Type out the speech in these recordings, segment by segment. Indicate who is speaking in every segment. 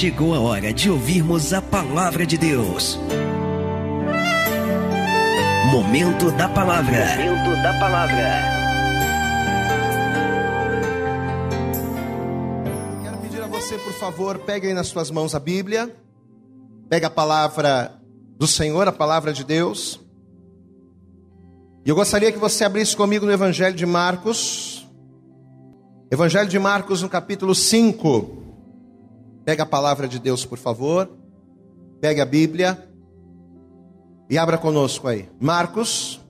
Speaker 1: chegou a hora de ouvirmos a palavra de Deus. Momento da palavra. Momento da palavra.
Speaker 2: Quero pedir a você, por favor, pegue aí nas suas mãos a Bíblia. Pega a palavra do Senhor, a palavra de Deus. E eu gostaria que você abrisse comigo no Evangelho de Marcos. Evangelho de Marcos, no capítulo 5. Pega a palavra de Deus, por favor. Pegue a Bíblia. E abra conosco aí. Marcos.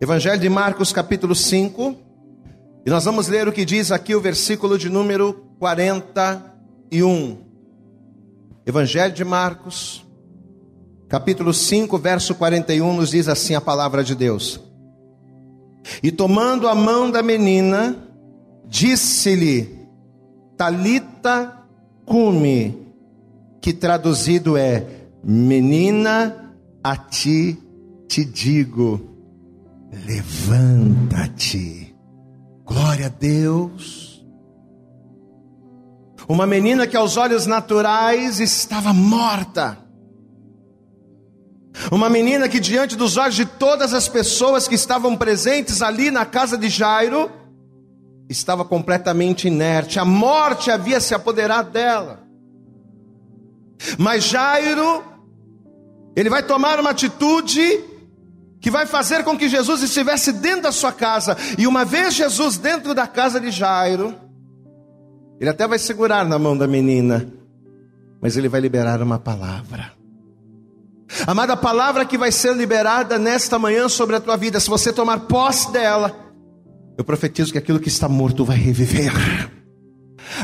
Speaker 2: Evangelho de Marcos, capítulo 5. E nós vamos ler o que diz aqui o versículo de número 41. Evangelho de Marcos, capítulo 5, verso 41, nos diz assim a palavra de Deus. E tomando a mão da menina, disse-lhe: Talita cumi, que traduzido é: Menina, a ti te digo, levanta-te. Glória a Deus. Uma menina que aos olhos naturais estava morta. Uma menina que diante dos olhos de todas as pessoas que estavam presentes ali na casa de Jairo, estava completamente inerte, a morte havia se apoderado dela. Mas Jairo, ele vai tomar uma atitude que vai fazer com que Jesus estivesse dentro da sua casa, e uma vez Jesus dentro da casa de Jairo, ele até vai segurar na mão da menina, mas ele vai liberar uma palavra. Amada, palavra que vai ser liberada nesta manhã sobre a tua vida, se você tomar posse dela, eu profetizo que aquilo que está morto vai reviver,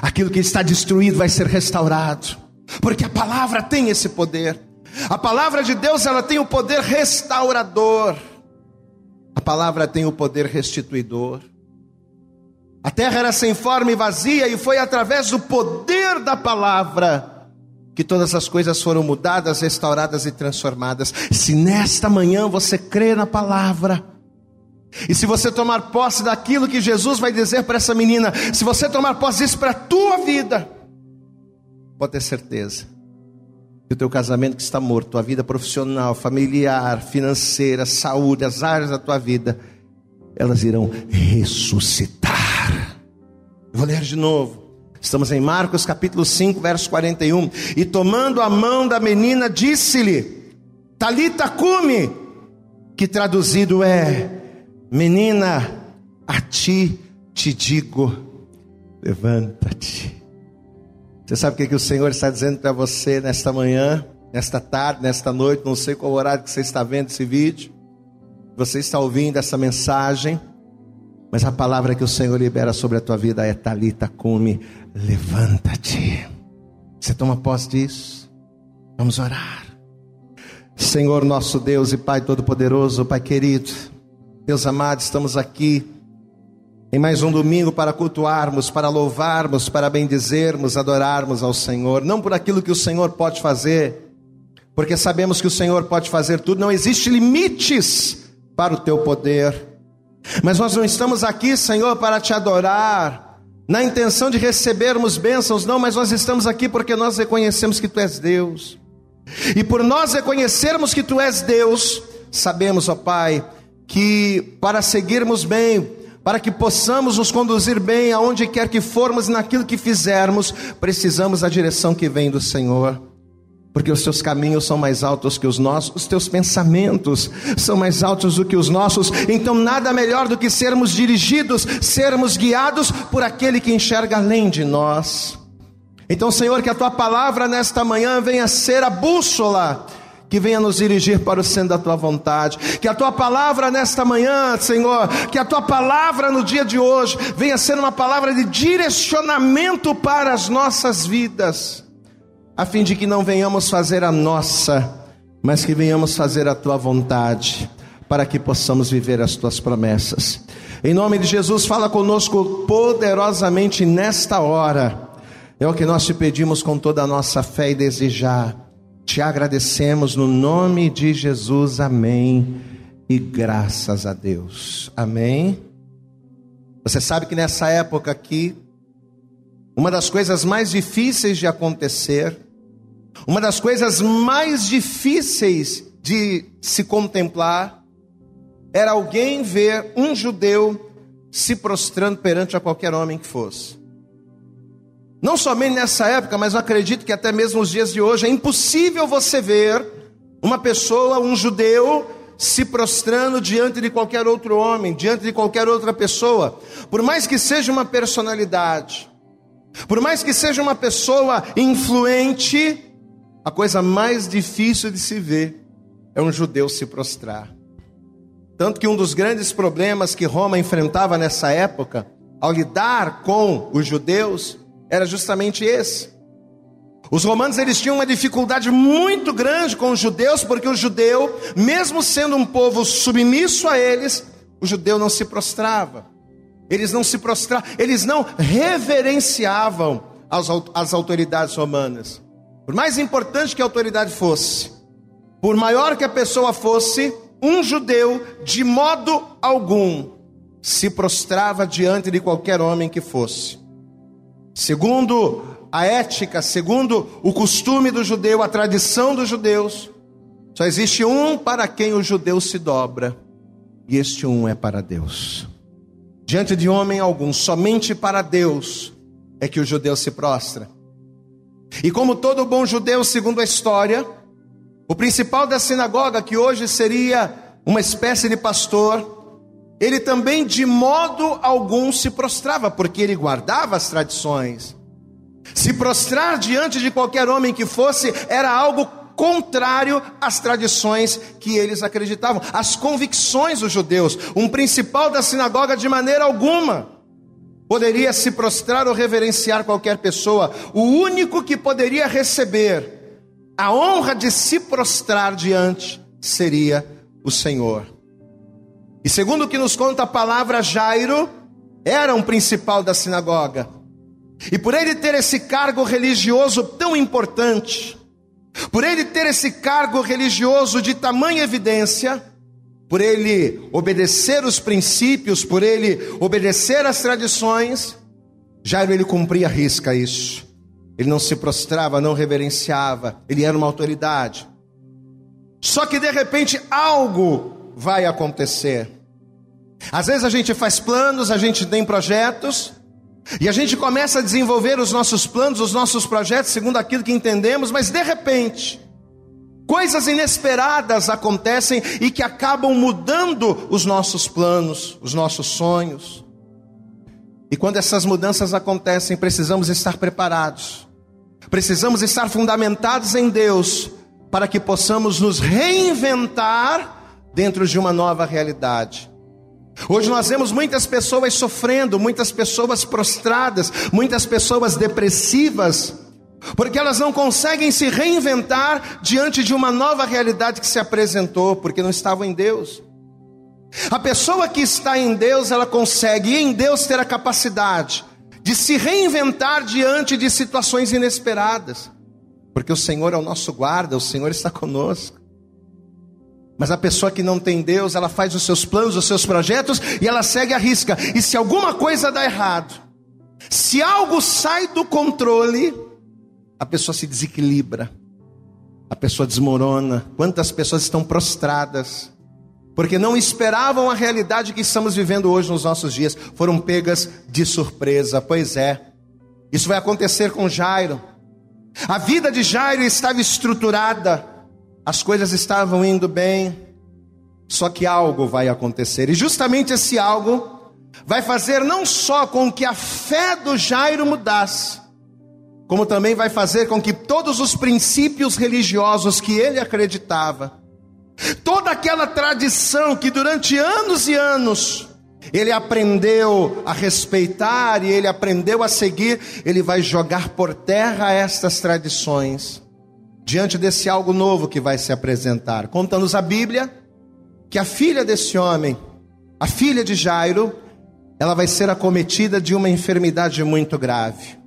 Speaker 2: aquilo que está destruído vai ser restaurado, porque a palavra tem esse poder. A palavra de Deus, ela tem o poder restaurador. A palavra tem o poder restituidor. A terra era sem forma e vazia, e foi através do poder da palavra que todas as coisas foram mudadas, restauradas e transformadas. Se nesta manhã você crê na palavra, e se você tomar posse daquilo que Jesus vai dizer para essa menina, se você tomar posse disso para a tua vida, pode ter certeza que o teu casamento que está morto, tua vida profissional, familiar, financeira, saúde, as áreas da tua vida, elas irão ressuscitar. Eu vou ler de novo. Estamos em Marcos capítulo 5, verso 41. E tomando a mão da menina, disse-lhe: Talita cume, que traduzido é: Menina, a ti te digo, levanta-te. Você sabe o que, que o Senhor está dizendo para você nesta manhã, nesta tarde, nesta noite, não sei qual horário que você está vendo esse vídeo, você está ouvindo essa mensagem, mas a palavra que o Senhor libera sobre a tua vida é Talita cume, levanta-te. Você toma posse disso? Vamos orar. Senhor nosso Deus e Pai Todo-Poderoso, Pai querido, meus amados, estamos aqui em mais um domingo para cultuarmos, para louvarmos, para bendizermos, adorarmos ao Senhor, não por aquilo que o Senhor pode fazer, porque sabemos que o Senhor pode fazer tudo, não existe limites para o teu poder. Mas nós não estamos aqui, Senhor, para te adorar, na intenção de recebermos bênçãos, não, mas nós estamos aqui porque nós reconhecemos que tu és Deus. E por nós reconhecermos que tu és Deus, sabemos, ó Pai, que para seguirmos bem, para que possamos nos conduzir bem aonde quer que formos e naquilo que fizermos, precisamos da direção que vem do Senhor. Porque os teus caminhos são mais altos que os nossos, os teus pensamentos são mais altos do que os nossos, então nada melhor do que sermos dirigidos, sermos guiados por aquele que enxerga além de nós. Então, Senhor, que a tua palavra nesta manhã venha ser a bússola que venha nos dirigir para o centro da tua vontade. Que a tua palavra nesta manhã, Senhor, que a tua palavra no dia de hoje venha ser uma palavra de direcionamento para as nossas vidas, a fim de que não venhamos fazer a nossa, mas que venhamos fazer a tua vontade, para que possamos viver as tuas promessas. Em nome de Jesus, fala conosco poderosamente nesta hora. É o que nós te pedimos com toda a nossa fé e desejar te agradecemos no nome de Jesus, amém. E graças a Deus, amém. Você sabe que nessa época aqui, uma das coisas mais difíceis de acontecer, uma das coisas mais difíceis de se contemplar, era alguém ver um judeu se prostrando perante a qualquer homem que fosse. Não somente nessa época, mas eu acredito que até mesmo nos dias de hoje é impossível você ver uma pessoa, um judeu, se prostrando diante de qualquer outro homem, diante de qualquer outra pessoa, por mais que seja uma personalidade, por mais que seja uma pessoa influente, a coisa mais difícil de se ver é um judeu se prostrar. Tanto que um dos grandes problemas que Roma enfrentava nessa época, ao lidar com os judeus, era justamente esse. Os romanos eles tinham uma dificuldade muito grande com os judeus, porque o judeu, mesmo sendo um povo submisso a eles, o judeu não se prostrava. Eles não se prostravam, eles não reverenciavam as, as autoridades romanas. Por mais importante que a autoridade fosse, por maior que a pessoa fosse, um judeu, de modo algum, se prostrava diante de qualquer homem que fosse. Segundo a ética, segundo o costume do judeu, a tradição dos judeus, só existe um para quem o judeu se dobra, e este um é para Deus. Diante de homem algum, somente para Deus é que o judeu se prostra. E como todo bom judeu, segundo a história, o principal da sinagoga, que hoje seria uma espécie de pastor, ele também de modo algum se prostrava, porque ele guardava as tradições. Se prostrar diante de qualquer homem que fosse era algo contrário às tradições que eles acreditavam, às convicções dos judeus. Um principal da sinagoga, de maneira alguma, poderia se prostrar ou reverenciar qualquer pessoa. O único que poderia receber a honra de se prostrar diante seria o Senhor. E segundo o que nos conta a palavra, Jairo era um principal da sinagoga. E por ele ter esse cargo religioso tão importante, por ele ter esse cargo religioso de tamanha evidência, por ele obedecer os princípios, por ele obedecer as tradições, Jairo ele cumpria risca isso. Ele não se prostrava, não reverenciava, ele era uma autoridade. Só que de repente algo vai acontecer. Às vezes a gente faz planos, a gente tem projetos, e a gente começa a desenvolver os nossos planos, os nossos projetos, segundo aquilo que entendemos, mas de repente, coisas inesperadas acontecem e que acabam mudando os nossos planos, os nossos sonhos. E quando essas mudanças acontecem, precisamos estar preparados. Precisamos estar fundamentados em Deus para que possamos nos reinventar dentro de uma nova realidade. Hoje nós vemos muitas pessoas sofrendo, muitas pessoas prostradas, muitas pessoas depressivas, porque elas não conseguem se reinventar diante de uma nova realidade que se apresentou, porque não estavam em Deus. A pessoa que está em Deus, ela consegue em Deus ter a capacidade de se reinventar diante de situações inesperadas, porque o Senhor é o nosso guarda, o Senhor está conosco. Mas a pessoa que não tem Deus, ela faz os seus planos, os seus projetos e ela segue a risca. E se alguma coisa dá errado, se algo sai do controle, a pessoa se desequilibra, a pessoa desmorona. Quantas pessoas estão prostradas, porque não esperavam a realidade que estamos vivendo hoje nos nossos dias, foram pegas de surpresa. Pois é, isso vai acontecer com Jairo. A vida de Jairo estava estruturada, as coisas estavam indo bem, só que algo vai acontecer, e justamente esse algo vai fazer não só com que a fé do Jairo mudasse, como também vai fazer com que todos os princípios religiosos que ele acreditava, Toda aquela tradição que durante anos e anos ele aprendeu a respeitar e ele aprendeu a seguir, ele vai jogar por terra estas tradições diante desse algo novo que vai se apresentar. Conta-nos a Bíblia que a filha desse homem, a filha de Jairo, ela vai ser acometida de uma enfermidade muito grave.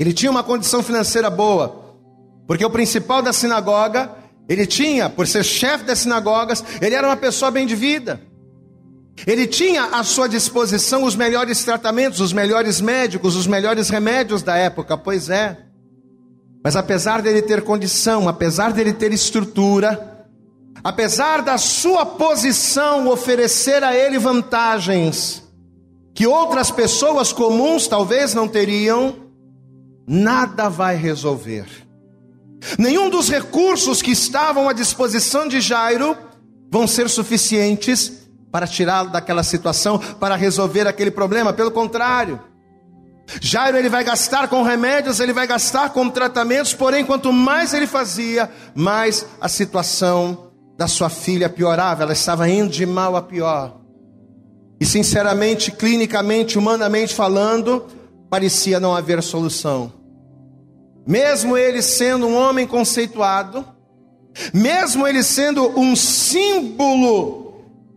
Speaker 2: Ele tinha uma condição financeira boa, porque o principal da sinagoga ele tinha, por ser chefe das sinagogas, ele era uma pessoa bem de vida. Ele tinha à sua disposição os melhores tratamentos, os melhores médicos, os melhores remédios da época, pois é. Mas apesar dele ter condição, apesar dele ter estrutura, apesar da sua posição oferecer a ele vantagens que outras pessoas comuns talvez não teriam, nada vai resolver. Nenhum dos recursos que estavam à disposição de Jairo vão ser suficientes para tirá-lo daquela situação, para resolver aquele problema. Pelo contrário, Jairo ele vai gastar com remédios, ele vai gastar com tratamentos, porém, quanto mais ele fazia, mais a situação da sua filha piorava, ela estava indo de mal a pior. E sinceramente, clinicamente, humanamente falando, parecia não haver solução. Mesmo ele sendo um homem conceituado, mesmo ele sendo um símbolo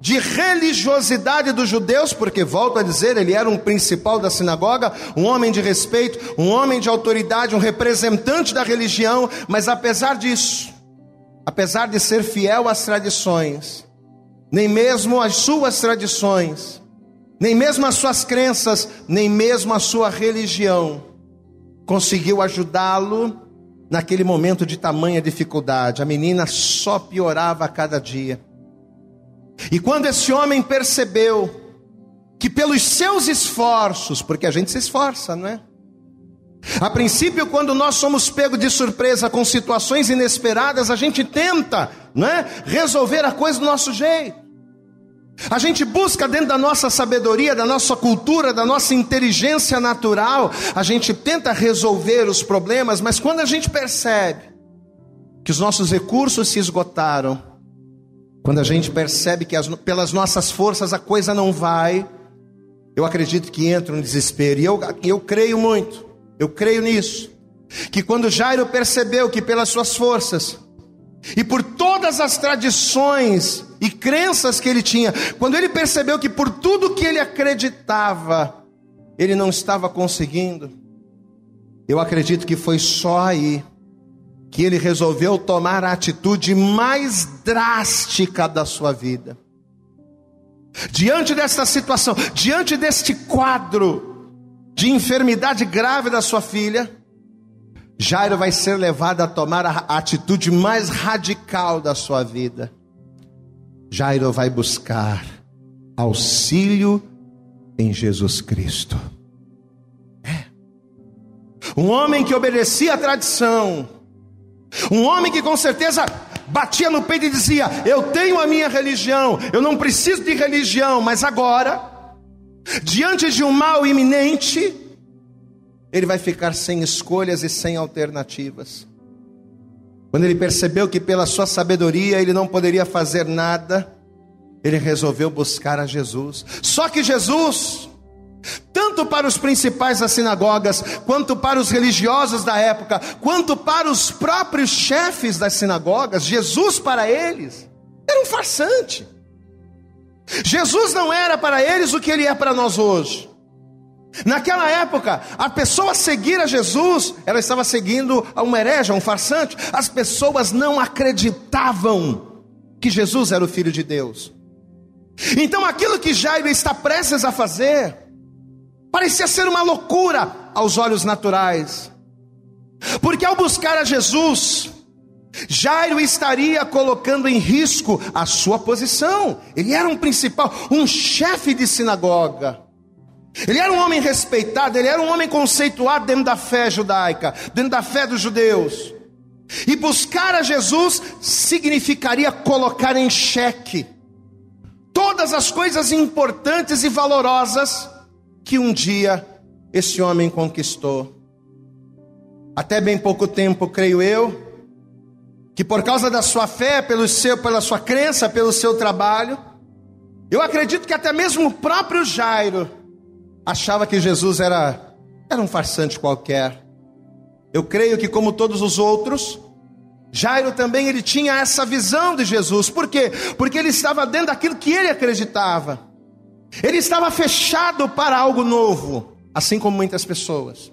Speaker 2: de religiosidade dos judeus, porque volto a dizer, ele era um principal da sinagoga, um homem de respeito, um homem de autoridade, um representante da religião, mas apesar disso, apesar de ser fiel às tradições, nem mesmo às suas tradições, nem mesmo às suas crenças, nem mesmo a sua religião, conseguiu ajudá-lo naquele momento de tamanha dificuldade. A menina só piorava a cada dia. E quando esse homem percebeu que pelos seus esforços, porque a gente se esforça, não é? A princípio, quando nós somos pegos de surpresa com situações inesperadas, a gente tenta, não é, resolver a coisa do nosso jeito. A gente busca dentro da nossa sabedoria, da nossa cultura, da nossa inteligência natural, a gente tenta resolver os problemas, mas quando a gente percebe que os nossos recursos se esgotaram, quando a gente percebe que as, pelas nossas forças a coisa não vai, eu acredito que entra um desespero. E eu, eu creio muito, eu creio nisso. Que quando Jairo percebeu que pelas suas forças e por todas as tradições e crenças que ele tinha, quando ele percebeu que por tudo que ele acreditava, ele não estava conseguindo, eu acredito que foi só aí que ele resolveu tomar a atitude mais drástica da sua vida. Diante desta situação, diante deste quadro de enfermidade grave da sua filha, Jairo vai ser levado a tomar a atitude mais radical da sua vida. Jairo vai buscar auxílio em Jesus Cristo. É. Um homem que obedecia à tradição, um homem que com certeza batia no peito e dizia: Eu tenho a minha religião, eu não preciso de religião, mas agora, diante de um mal iminente, ele vai ficar sem escolhas e sem alternativas. Quando ele percebeu que pela sua sabedoria ele não poderia fazer nada, ele resolveu buscar a Jesus. Só que Jesus, tanto para os principais das sinagogas, quanto para os religiosos da época, quanto para os próprios chefes das sinagogas, Jesus para eles era um farsante. Jesus não era para eles o que ele é para nós hoje. Naquela época, a pessoa seguir a Jesus, ela estava seguindo a um herege, um farsante. As pessoas não acreditavam que Jesus era o Filho de Deus. Então, aquilo que Jairo está prestes a fazer, Parecia ser uma loucura aos olhos naturais. Porque ao buscar a Jesus, Jairo estaria colocando em risco a sua posição. Ele era um principal, um chefe de sinagoga. Ele era um homem respeitado, ele era um homem conceituado dentro da fé judaica, dentro da fé dos judeus. E buscar a Jesus significaria colocar em xeque todas as coisas importantes e valorosas que um dia esse homem conquistou. Até bem pouco tempo, creio eu, que por causa da sua fé, pelo seu, pela sua crença, pelo seu trabalho, eu acredito que até mesmo o próprio Jairo achava que Jesus era, era um farsante qualquer. Eu creio que como todos os outros, Jairo também ele tinha essa visão de Jesus. Por quê? Porque ele estava dentro daquilo que ele acreditava. Ele estava fechado para algo novo, assim como muitas pessoas.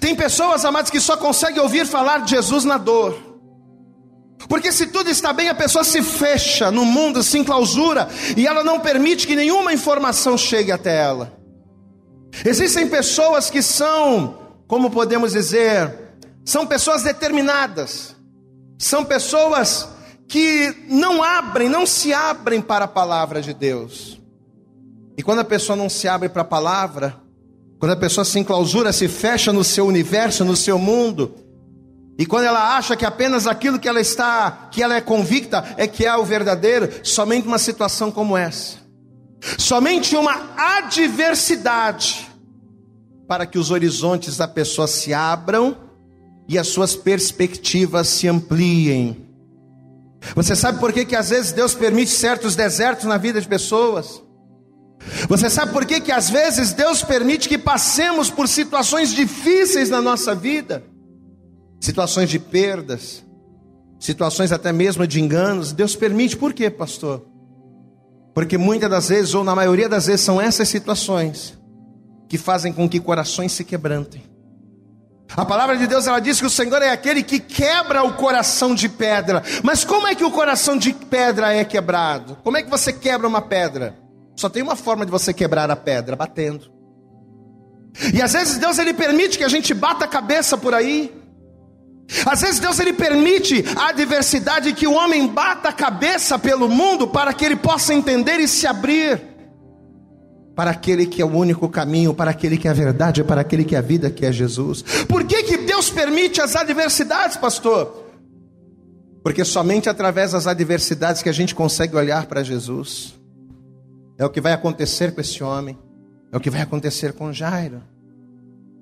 Speaker 2: Tem pessoas, amados, que só conseguem ouvir falar de Jesus na dor. Porque se tudo está bem, a pessoa se fecha no mundo, se enclausura, e ela não permite que nenhuma informação chegue até ela. Existem pessoas que são, como podemos dizer, são pessoas determinadas, são pessoas que não abrem, não se abrem para a palavra de Deus. E quando a pessoa não se abre para a palavra, quando a pessoa se enclausura, se fecha no seu universo, no seu mundo, e quando ela acha que apenas aquilo que ela está, que ela é convicta, é que é o verdadeiro, somente uma situação como essa, somente uma adversidade, para que os horizontes da pessoa se abram e as suas perspectivas se ampliem. Você sabe por que, que às vezes Deus permite certos desertos na vida de pessoas? Você sabe por que, que às vezes Deus permite que passemos por situações difíceis na nossa vida? situações de perdas, situações até mesmo de enganos. Deus permite, por quê, pastor? Porque muitas das vezes, ou na maioria das vezes, são essas situações que fazem com que corações se quebrantem. A palavra de Deus ela diz que o Senhor é aquele que quebra o coração de pedra. Mas como é que o coração de pedra é quebrado? Como é que você quebra uma pedra? Só tem uma forma de você quebrar a pedra, batendo. E às vezes Deus ele permite que a gente bata a cabeça por aí. Às vezes Deus ele permite a adversidade que o homem bata a cabeça pelo mundo para que ele possa entender e se abrir para aquele que é o único caminho, para aquele que é a verdade, para aquele que é a vida, que é Jesus. Por que, que Deus permite as adversidades, pastor? Porque somente através das adversidades que a gente consegue olhar para Jesus. É o que vai acontecer com esse homem, é o que vai acontecer com Jairo.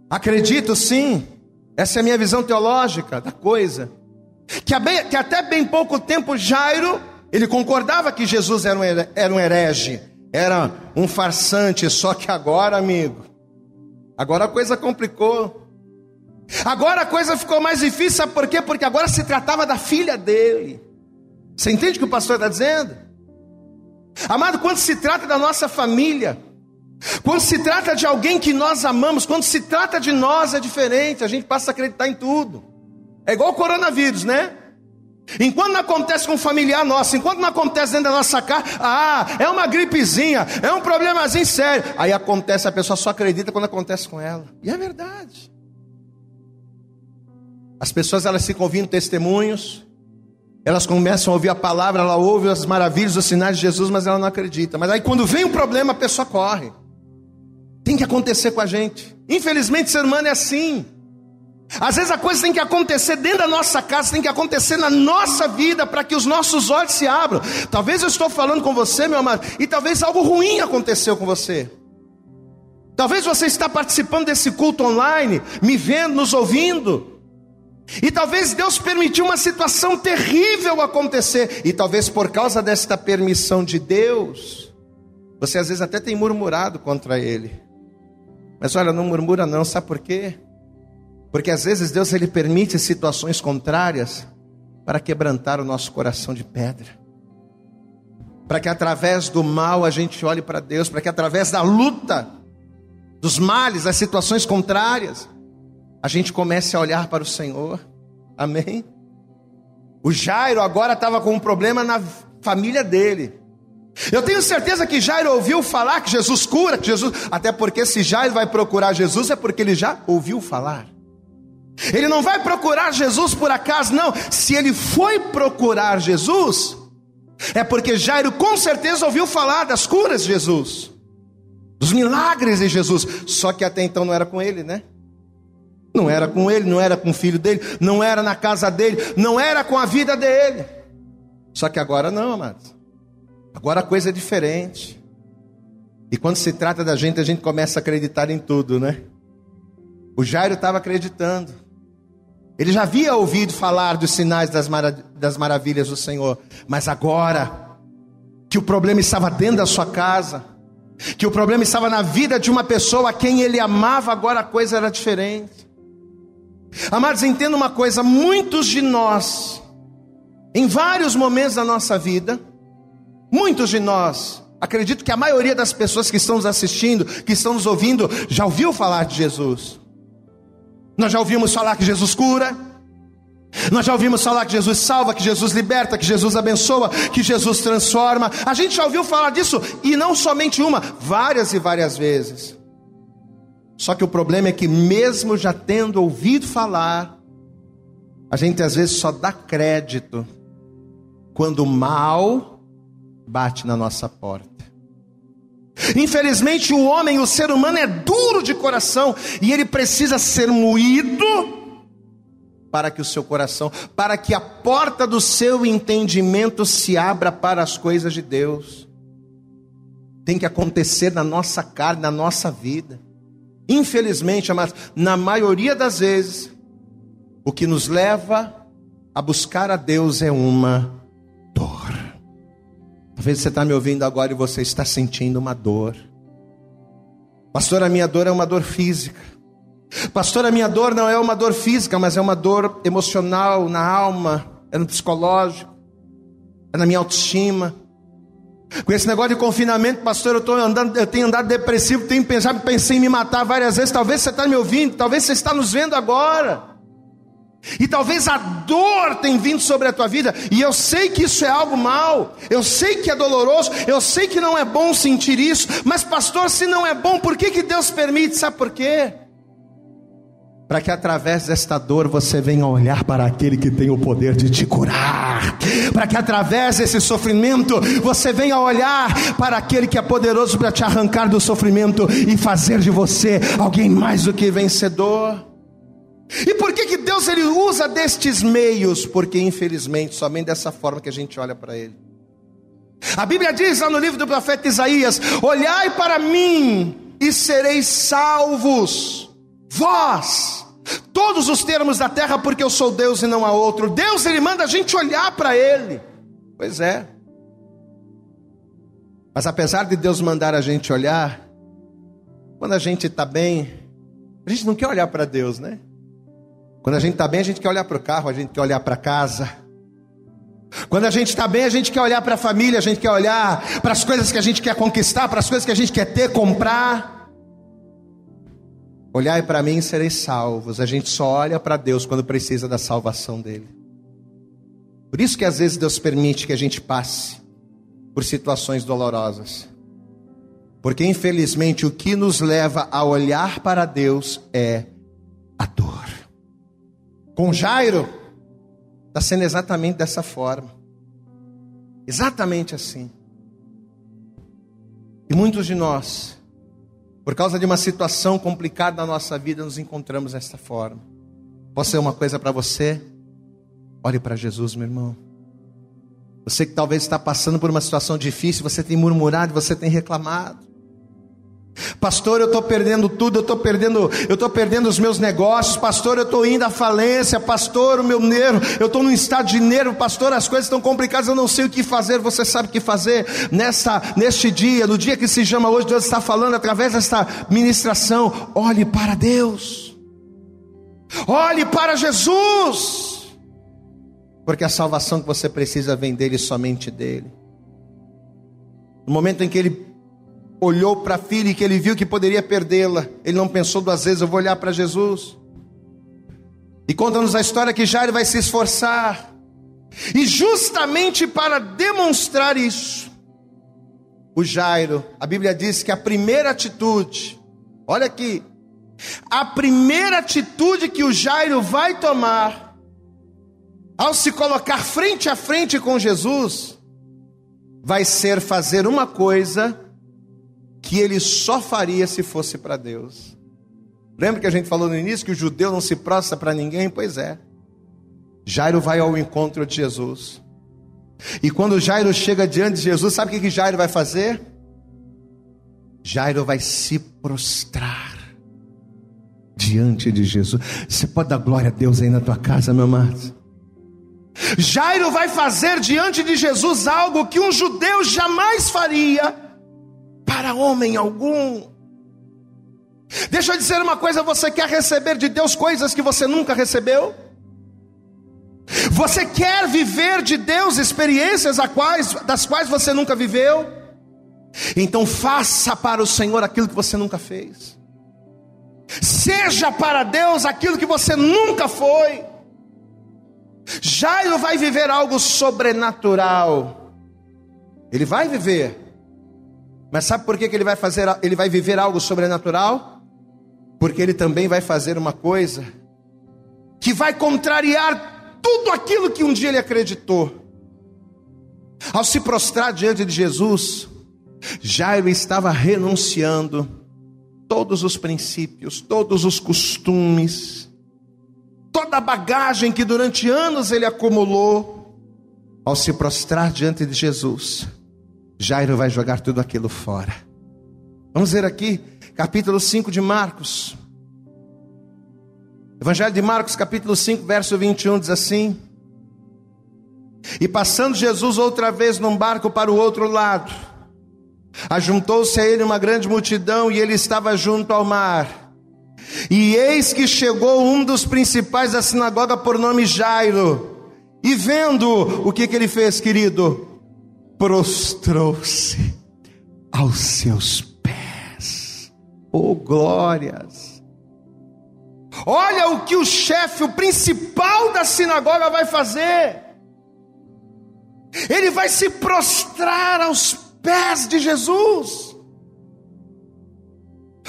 Speaker 2: Acredito sim essa é a minha visão teológica da coisa. Que, bem, que até bem pouco tempo Jairo, ele concordava que Jesus era um, era um herege, era um farsante, só que agora, amigo, agora a coisa complicou. Agora a coisa ficou mais difícil, sabe por quê? Porque agora se tratava da filha dele. Você entende o que o pastor está dizendo? Amado, quando se trata da nossa família, quando se trata de alguém que nós amamos, quando se trata de nós é diferente, a gente passa a acreditar em tudo. É igual o coronavírus, né? Enquanto não acontece com um familiar nosso, enquanto não acontece dentro da nossa casa, ah, é uma gripezinha, é um problemazinho sério. Aí acontece, a pessoa só acredita quando acontece com ela. E é verdade. As pessoas elas ficam ouvindo testemunhos, elas começam a ouvir a palavra, ela ouve as maravilhas, os sinais de Jesus, mas ela não acredita. Mas aí quando vem o problema, a pessoa corre. Tem que acontecer com a gente. Infelizmente, ser humano é assim. Às vezes a coisa tem que acontecer dentro da nossa casa, tem que acontecer na nossa vida para que os nossos olhos se abram. Talvez eu estou falando com você, meu amado, e talvez algo ruim aconteceu com você. Talvez você está participando desse culto online, me vendo, nos ouvindo. E talvez Deus permitiu uma situação terrível acontecer, e talvez por causa desta permissão de Deus, você às vezes até tem murmurado contra ele. Mas olha, não murmura não, sabe por quê? Porque às vezes Deus ele permite situações contrárias para quebrantar o nosso coração de pedra. Para que através do mal a gente olhe para Deus, para que através da luta, dos males, das situações contrárias, a gente comece a olhar para o Senhor. Amém? O Jairo agora estava com um problema na família dele. Eu tenho certeza que Jairo ouviu falar que Jesus cura, que Jesus, até porque se Jairo vai procurar Jesus é porque ele já ouviu falar. Ele não vai procurar Jesus por acaso, não. Se ele foi procurar Jesus, é porque Jairo com certeza ouviu falar das curas de Jesus, dos milagres de Jesus. Só que até então não era com ele, né? Não era com ele, não era com o filho dele, não era na casa dele, não era com a vida dele. Só que agora não, amados. Agora a coisa é diferente. E quando se trata da gente, a gente começa a acreditar em tudo, né? O Jairo estava acreditando. Ele já havia ouvido falar dos sinais das, marav das maravilhas do Senhor, mas agora que o problema estava dentro da sua casa, que o problema estava na vida de uma pessoa a quem ele amava, agora a coisa era diferente. Amados, entenda uma coisa: muitos de nós, em vários momentos da nossa vida, Muitos de nós, acredito que a maioria das pessoas que estão nos assistindo, que estão nos ouvindo, já ouviu falar de Jesus. Nós já ouvimos falar que Jesus cura, Nós já ouvimos falar que Jesus salva, que Jesus liberta, que Jesus abençoa, que Jesus transforma. A gente já ouviu falar disso e não somente uma, várias e várias vezes. Só que o problema é que, mesmo já tendo ouvido falar, a gente às vezes só dá crédito quando o mal bate na nossa porta. Infelizmente, o homem, o ser humano é duro de coração e ele precisa ser moído para que o seu coração, para que a porta do seu entendimento se abra para as coisas de Deus. Tem que acontecer na nossa carne, na nossa vida. Infelizmente, amados, na maioria das vezes, o que nos leva a buscar a Deus é uma dor. Talvez você está me ouvindo agora e você está sentindo uma dor. Pastor, a minha dor é uma dor física. Pastor, a minha dor não é uma dor física, mas é uma dor emocional, na alma, é no psicológico, é na minha autoestima. Com esse negócio de confinamento, pastor, eu, tô andando, eu tenho andado depressivo, tenho pensado, pensei em me matar várias vezes. Talvez você está me ouvindo, talvez você está nos vendo agora. E talvez a dor tenha vindo sobre a tua vida, e eu sei que isso é algo mal, eu sei que é doloroso, eu sei que não é bom sentir isso, mas pastor, se não é bom, por que, que Deus permite? Sabe por quê? Para que através desta dor você venha olhar para aquele que tem o poder de te curar, para que através desse sofrimento você venha olhar para aquele que é poderoso para te arrancar do sofrimento e fazer de você alguém mais do que vencedor. E por que, que Deus ele usa destes meios? Porque infelizmente somente dessa forma que a gente olha para ele. A Bíblia diz lá no livro do profeta Isaías: Olhai para mim e sereis salvos Vós, todos os termos da terra, porque eu sou Deus e não há outro. Deus, Ele manda a gente olhar para Ele. Pois é. Mas apesar de Deus mandar a gente olhar, quando a gente está bem, a gente não quer olhar para Deus, né? Quando a gente está bem, a gente quer olhar para o carro, a gente quer olhar para casa. Quando a gente está bem, a gente quer olhar para a família, a gente quer olhar para as coisas que a gente quer conquistar, para as coisas que a gente quer ter, comprar. Olhai para mim e sereis salvos. A gente só olha para Deus quando precisa da salvação dele. Por isso que às vezes Deus permite que a gente passe por situações dolorosas. Porque infelizmente o que nos leva a olhar para Deus é a dor. Com Jairo, está sendo exatamente dessa forma. Exatamente assim. E muitos de nós por causa de uma situação complicada na nossa vida, nos encontramos desta forma. Posso ser uma coisa para você? Olhe para Jesus, meu irmão. Você que talvez está passando por uma situação difícil, você tem murmurado, você tem reclamado. Pastor, eu estou perdendo tudo, eu estou perdendo, eu estou perdendo os meus negócios, pastor, eu estou indo à falência, pastor, o meu nervo, eu estou num estado de nervo, pastor, as coisas estão complicadas, eu não sei o que fazer, você sabe o que fazer nessa, neste dia, no dia que se chama hoje, Deus está falando através desta ministração, olhe para Deus, olhe para Jesus, porque a salvação que você precisa vem dele somente dele. No momento em que ele olhou para a filha e que ele viu que poderia perdê-la, ele não pensou duas vezes, eu vou olhar para Jesus. E conta-nos a história que Jairo vai se esforçar. E justamente para demonstrar isso, o Jairo, a Bíblia diz que a primeira atitude, olha aqui, a primeira atitude que o Jairo vai tomar, ao se colocar frente a frente com Jesus, vai ser fazer uma coisa que ele só faria se fosse para Deus. Lembra que a gente falou no início que o judeu não se prostra para ninguém? Pois é. Jairo vai ao encontro de Jesus. E quando Jairo chega diante de Jesus, sabe o que Jairo vai fazer? Jairo vai se prostrar diante de Jesus. Você pode dar glória a Deus aí na tua casa, meu amado? Jairo vai fazer diante de Jesus algo que um judeu jamais faria para homem algum. Deixa eu dizer uma coisa: você quer receber de Deus coisas que você nunca recebeu? Você quer viver de Deus experiências quais, das quais você nunca viveu? Então faça para o Senhor aquilo que você nunca fez. Seja para Deus aquilo que você nunca foi. Jairo vai viver algo sobrenatural. Ele vai viver. Mas sabe por que, que ele vai fazer, ele vai viver algo sobrenatural? Porque ele também vai fazer uma coisa que vai contrariar tudo aquilo que um dia ele acreditou. Ao se prostrar diante de Jesus, Jairo estava renunciando todos os princípios, todos os costumes, toda a bagagem que durante anos ele acumulou. Ao se prostrar diante de Jesus, Jairo vai jogar tudo aquilo fora. Vamos ver aqui, capítulo 5 de Marcos. Evangelho de Marcos, capítulo 5, verso 21 diz assim: E passando Jesus outra vez num barco para o outro lado, ajuntou-se a ele uma grande multidão e ele estava junto ao mar. E eis que chegou um dos principais da sinagoga por nome Jairo, e vendo o que, que ele fez, querido, prostrou-se aos seus pés. Oh glórias! Olha o que o chefe, o principal da sinagoga vai fazer. Ele vai se prostrar aos pés de Jesus.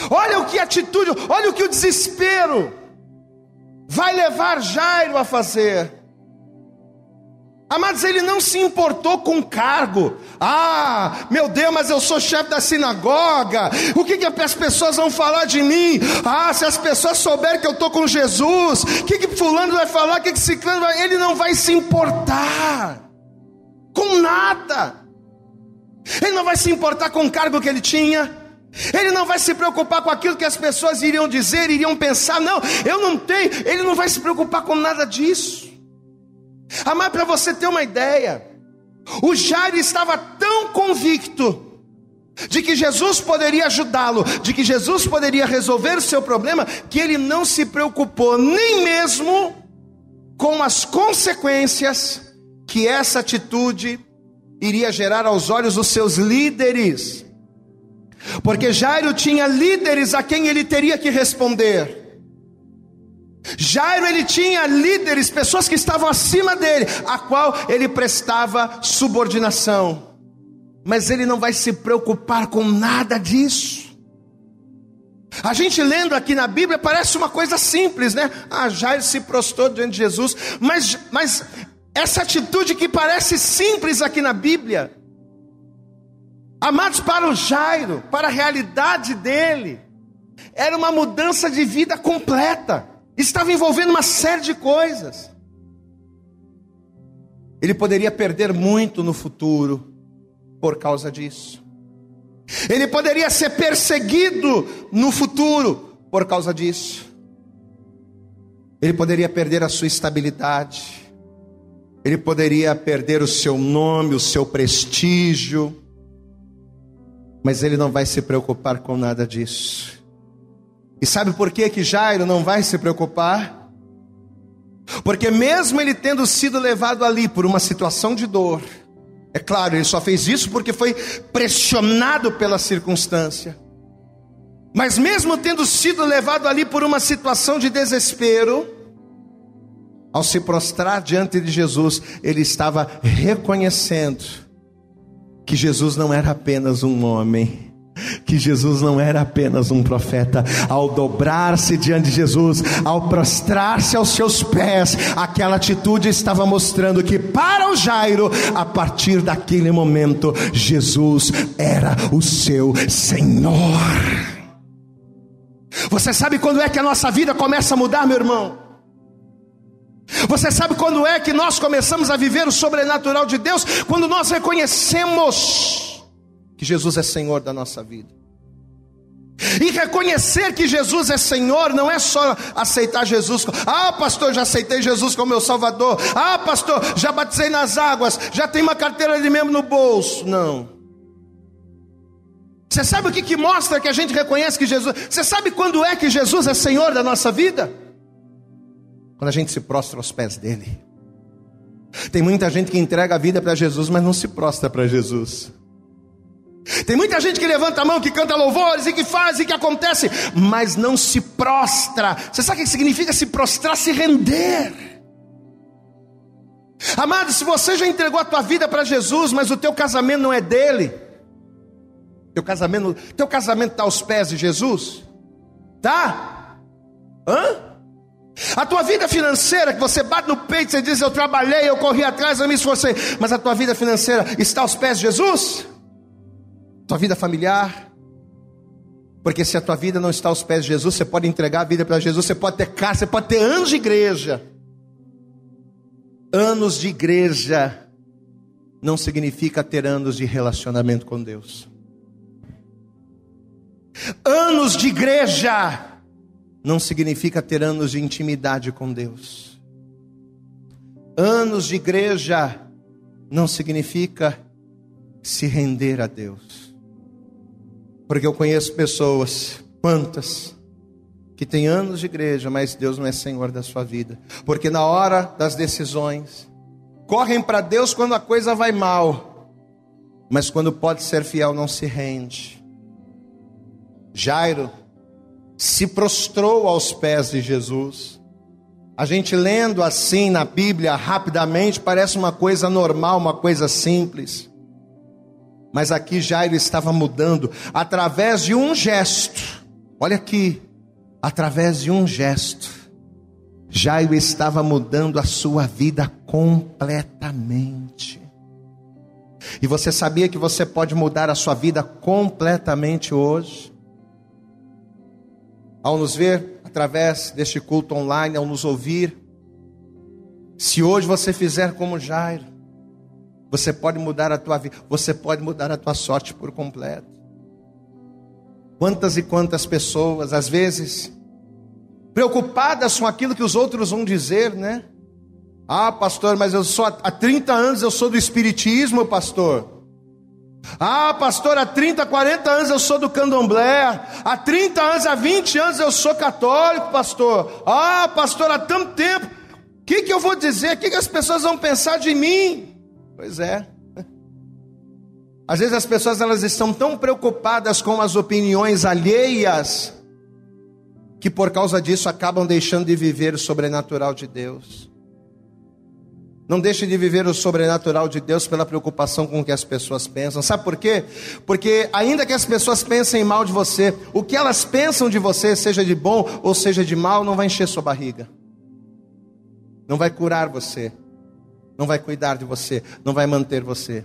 Speaker 2: Olha o que atitude, olha o que o desespero vai levar Jairo a fazer. Amados, ele não se importou com cargo. Ah, meu Deus, mas eu sou chefe da sinagoga. O que, que as pessoas vão falar de mim? Ah, se as pessoas souberem que eu estou com Jesus, o que, que fulano vai falar? O que, que ciclano vai... Ele não vai se importar com nada. Ele não vai se importar com o cargo que ele tinha. Ele não vai se preocupar com aquilo que as pessoas iriam dizer, iriam pensar. Não, eu não tenho. Ele não vai se preocupar com nada disso. Amar, para você ter uma ideia, o Jairo estava tão convicto de que Jesus poderia ajudá-lo, de que Jesus poderia resolver o seu problema, que ele não se preocupou nem mesmo com as consequências que essa atitude iria gerar aos olhos dos seus líderes. Porque Jairo tinha líderes a quem ele teria que responder. Jairo ele tinha líderes, pessoas que estavam acima dele, a qual ele prestava subordinação. Mas ele não vai se preocupar com nada disso. A gente lendo aqui na Bíblia parece uma coisa simples, né? Ah, Jairo se prostrou diante de Jesus, mas, mas essa atitude que parece simples aqui na Bíblia, amados para o Jairo, para a realidade dele, era uma mudança de vida completa estava envolvendo uma série de coisas. Ele poderia perder muito no futuro por causa disso. Ele poderia ser perseguido no futuro por causa disso. Ele poderia perder a sua estabilidade. Ele poderia perder o seu nome, o seu prestígio. Mas ele não vai se preocupar com nada disso. E sabe por que que Jairo não vai se preocupar? Porque mesmo ele tendo sido levado ali por uma situação de dor, é claro, ele só fez isso porque foi pressionado pela circunstância. Mas mesmo tendo sido levado ali por uma situação de desespero, ao se prostrar diante de Jesus, ele estava reconhecendo que Jesus não era apenas um homem, que Jesus não era apenas um profeta, ao dobrar-se diante de Jesus, ao prostrar-se aos seus pés, aquela atitude estava mostrando que para o Jairo, a partir daquele momento, Jesus era o seu Senhor. Você sabe quando é que a nossa vida começa a mudar, meu irmão? Você sabe quando é que nós começamos a viver o sobrenatural de Deus? Quando nós reconhecemos que Jesus é Senhor da nossa vida. E reconhecer que Jesus é Senhor não é só aceitar Jesus. Ah, pastor, já aceitei Jesus como meu Salvador. Ah, pastor, já batizei nas águas. Já tenho uma carteira de membro no bolso. Não. Você sabe o que, que mostra que a gente reconhece que Jesus. Você sabe quando é que Jesus é Senhor da nossa vida? Quando a gente se prostra aos pés dele. Tem muita gente que entrega a vida para Jesus, mas não se prostra para Jesus. Tem muita gente que levanta a mão, que canta louvores e que faz e que acontece, mas não se prostra. Você sabe o que significa se prostrar? Se render. Amado, se você já entregou a tua vida para Jesus, mas o teu casamento não é dele, teu casamento, teu casamento está aos pés de Jesus? Tá? Hã? A tua vida financeira, que você bate no peito, você diz: Eu trabalhei, eu corri atrás, eu me esforcei, mas a tua vida financeira está aos pés de Jesus? Tua vida familiar? Porque se a tua vida não está aos pés de Jesus, você pode entregar a vida para Jesus, você pode ter casa, você pode ter anos de igreja. Anos de igreja não significa ter anos de relacionamento com Deus. Anos de igreja não significa ter anos de intimidade com Deus. Anos de igreja não significa se render a Deus. Porque eu conheço pessoas, quantas, que têm anos de igreja, mas Deus não é Senhor da sua vida. Porque na hora das decisões, correm para Deus quando a coisa vai mal, mas quando pode ser fiel, não se rende. Jairo se prostrou aos pés de Jesus. A gente lendo assim na Bíblia rapidamente parece uma coisa normal, uma coisa simples. Mas aqui Jairo estava mudando através de um gesto. Olha aqui, através de um gesto. Jairo estava mudando a sua vida completamente. E você sabia que você pode mudar a sua vida completamente hoje? ao nos ver através deste culto online, ao nos ouvir. Se hoje você fizer como Jairo, você pode mudar a tua vida, você pode mudar a tua sorte por completo. Quantas e quantas pessoas, às vezes, preocupadas com aquilo que os outros vão dizer, né? Ah, pastor, mas eu sou há 30 anos eu sou do espiritismo, pastor. Ah, pastor, há 30, 40 anos eu sou do candomblé. Há 30 anos, há 20 anos eu sou católico, pastor. Ah, pastor, há tanto tempo. O que, que eu vou dizer? O que, que as pessoas vão pensar de mim? Pois é. Às vezes as pessoas elas estão tão preocupadas com as opiniões alheias que por causa disso acabam deixando de viver o sobrenatural de Deus. Não deixe de viver o sobrenatural de Deus pela preocupação com o que as pessoas pensam. Sabe por quê? Porque ainda que as pessoas pensem mal de você, o que elas pensam de você, seja de bom ou seja de mal, não vai encher sua barriga. Não vai curar você. Não vai cuidar de você, não vai manter você.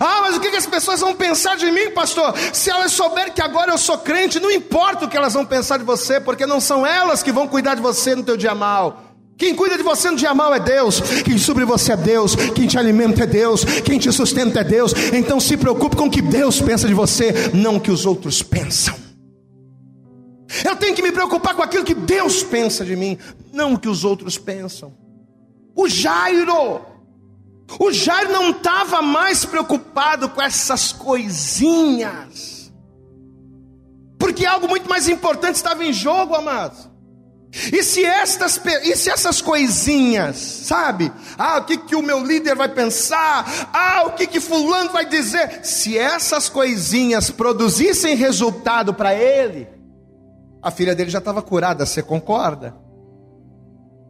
Speaker 2: Ah, mas o que, as pessoas vão pensar de mim, pastor? Se elas souberem que agora eu sou crente, não importa o que elas vão pensar de você, porque não são elas que vão cuidar de você no teu dia mal. Quem cuida de você no dia mal é Deus, quem sobre você é Deus, quem te alimenta é Deus, quem te sustenta é Deus. Então se preocupe com o que Deus pensa de você, não o que os outros pensam. Eu tenho que me preocupar com aquilo que Deus pensa de mim, não o que os outros pensam. O Jairo, o Jairo não estava mais preocupado com essas coisinhas, porque algo muito mais importante estava em jogo, amados. E se, estas, e se essas coisinhas, sabe? Ah, o que, que o meu líder vai pensar? Ah, o que, que fulano vai dizer? Se essas coisinhas produzissem resultado para ele, a filha dele já estava curada, você concorda?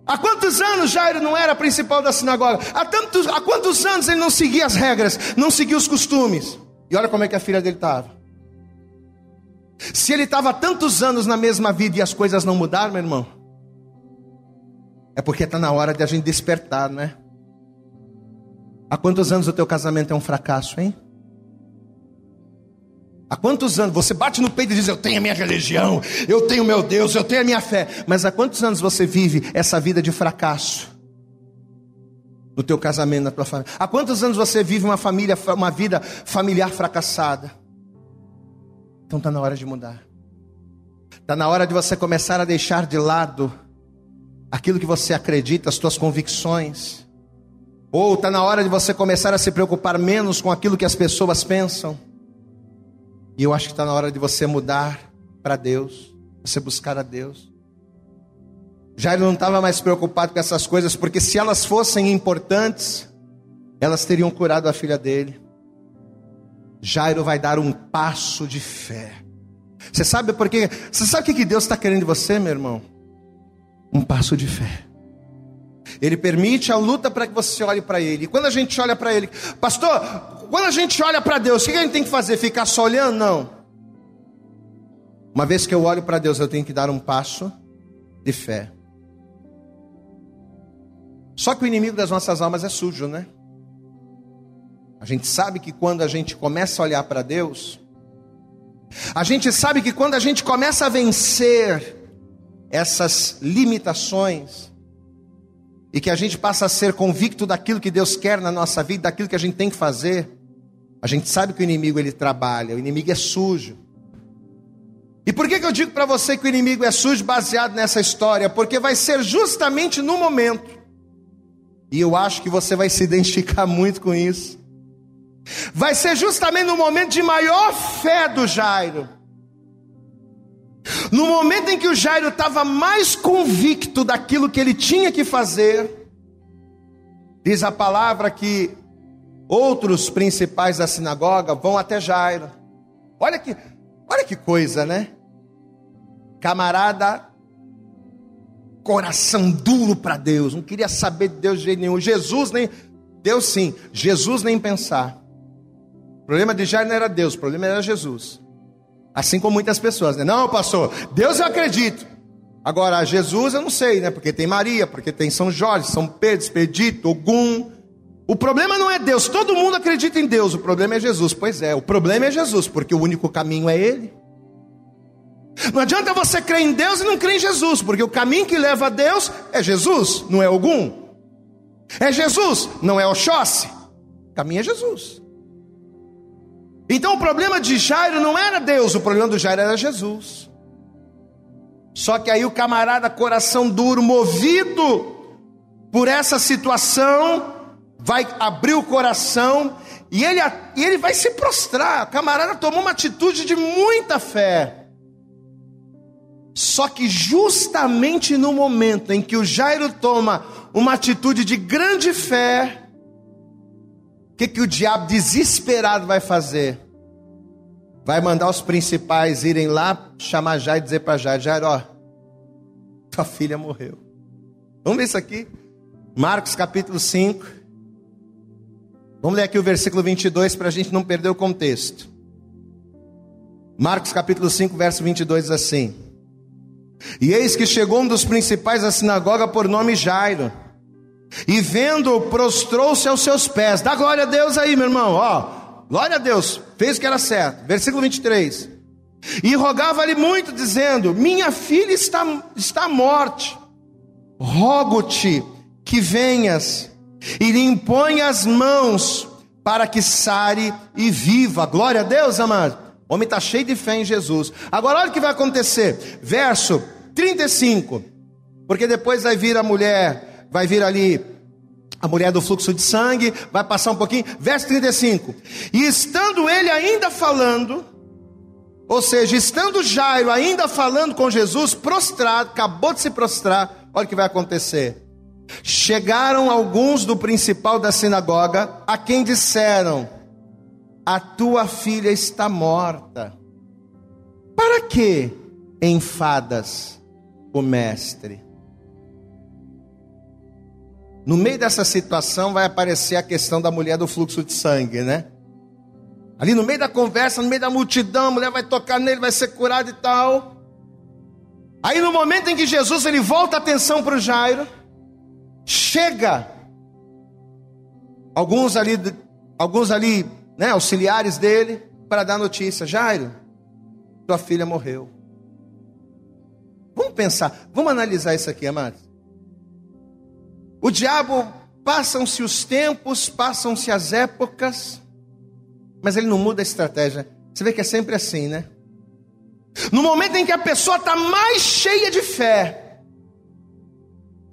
Speaker 2: Há quantos anos Jairo não era principal da sinagoga? Há, tantos, há quantos anos ele não seguia as regras, não seguia os costumes? E olha como é que a filha dele estava. Se ele estava tantos anos na mesma vida e as coisas não mudaram, meu irmão, é porque está na hora de a gente despertar, né? Há quantos anos o teu casamento é um fracasso, hein? Há quantos anos você bate no peito e diz: Eu tenho a minha religião, eu tenho meu Deus, eu tenho a minha fé. Mas há quantos anos você vive essa vida de fracasso? No teu casamento, na tua família. Há quantos anos você vive uma família, uma vida familiar fracassada? Então está na hora de mudar. Está na hora de você começar a deixar de lado aquilo que você acredita, as suas convicções. Ou está na hora de você começar a se preocupar menos com aquilo que as pessoas pensam. E eu acho que está na hora de você mudar para Deus, você buscar a Deus. Jairo não estava mais preocupado com essas coisas, porque se elas fossem importantes, elas teriam curado a filha dele. Jairo vai dar um passo de fé. Você sabe por quê? Você sabe o que Deus está querendo de você, meu irmão? Um passo de fé. Ele permite a luta para que você olhe para Ele. E quando a gente olha para Ele, pastor, quando a gente olha para Deus, o que a gente tem que fazer? Ficar só olhando? Não. Uma vez que eu olho para Deus, eu tenho que dar um passo de fé. Só que o inimigo das nossas almas é sujo, né? A gente sabe que quando a gente começa a olhar para Deus, a gente sabe que quando a gente começa a vencer essas limitações, e que a gente passa a ser convicto daquilo que Deus quer na nossa vida, daquilo que a gente tem que fazer, a gente sabe que o inimigo ele trabalha, o inimigo é sujo. E por que, que eu digo para você que o inimigo é sujo baseado nessa história? Porque vai ser justamente no momento, e eu acho que você vai se identificar muito com isso, vai ser justamente no momento de maior fé do Jairo. No momento em que o Jairo estava mais convicto daquilo que ele tinha que fazer, diz a palavra que outros principais da sinagoga vão até Jairo. Olha que, olha que coisa, né? Camarada, coração duro para Deus, não queria saber de Deus de jeito nenhum. Jesus nem, Deus sim, Jesus nem pensar. O problema de Jairo não era Deus, o problema era Jesus. Assim como muitas pessoas, né? Não, pastor, Deus eu acredito. Agora, Jesus eu não sei, né? Porque tem Maria, porque tem São Jorge, São Pedro, Expedito, Ogum. O problema não é Deus, todo mundo acredita em Deus, o problema é Jesus. Pois é, o problema é Jesus, porque o único caminho é Ele. Não adianta você crer em Deus e não crer em Jesus, porque o caminho que leva a Deus é Jesus, não é Ogum. É Jesus, não é Oxóssi. O caminho é Jesus. Então o problema de Jairo não era Deus, o problema do Jairo era Jesus. Só que aí o camarada, coração duro, movido por essa situação, vai abrir o coração e ele, e ele vai se prostrar. O camarada tomou uma atitude de muita fé. Só que justamente no momento em que o Jairo toma uma atitude de grande fé, o que, que o diabo desesperado vai fazer? Vai mandar os principais irem lá chamar Jairo e dizer para Jairo: Jairo, ó, tua filha morreu. Vamos ver isso aqui? Marcos capítulo 5. Vamos ler aqui o versículo 22 para a gente não perder o contexto. Marcos capítulo 5, verso 22 diz assim: E eis que chegou um dos principais da sinagoga por nome Jairo e vendo, prostrou-se aos seus pés. Dá glória a Deus aí, meu irmão. Ó, glória a Deus. Fez o que era certo. Versículo 23. E rogava-lhe muito, dizendo: Minha filha está, está morte. Rogo-te que venhas e lhe imponha as mãos para que sare e viva. Glória a Deus, amado. O homem está cheio de fé em Jesus. Agora, olha o que vai acontecer. Verso 35. Porque depois vai vir a mulher vai vir ali a mulher do fluxo de sangue, vai passar um pouquinho, verso 35. E estando ele ainda falando, ou seja, estando Jairo ainda falando com Jesus, prostrado, acabou de se prostrar, olha o que vai acontecer. Chegaram alguns do principal da sinagoga, a quem disseram: A tua filha está morta. Para que enfadas o mestre? No meio dessa situação vai aparecer a questão da mulher do fluxo de sangue, né? Ali no meio da conversa, no meio da multidão, a mulher vai tocar nele, vai ser curada e tal. Aí no momento em que Jesus ele volta a atenção para o Jairo, chega alguns ali, alguns ali, né, auxiliares dele, para dar notícia: Jairo, tua filha morreu. Vamos pensar, vamos analisar isso aqui, amados. O diabo, passam-se os tempos, passam-se as épocas, mas ele não muda a estratégia. Você vê que é sempre assim, né? No momento em que a pessoa está mais cheia de fé,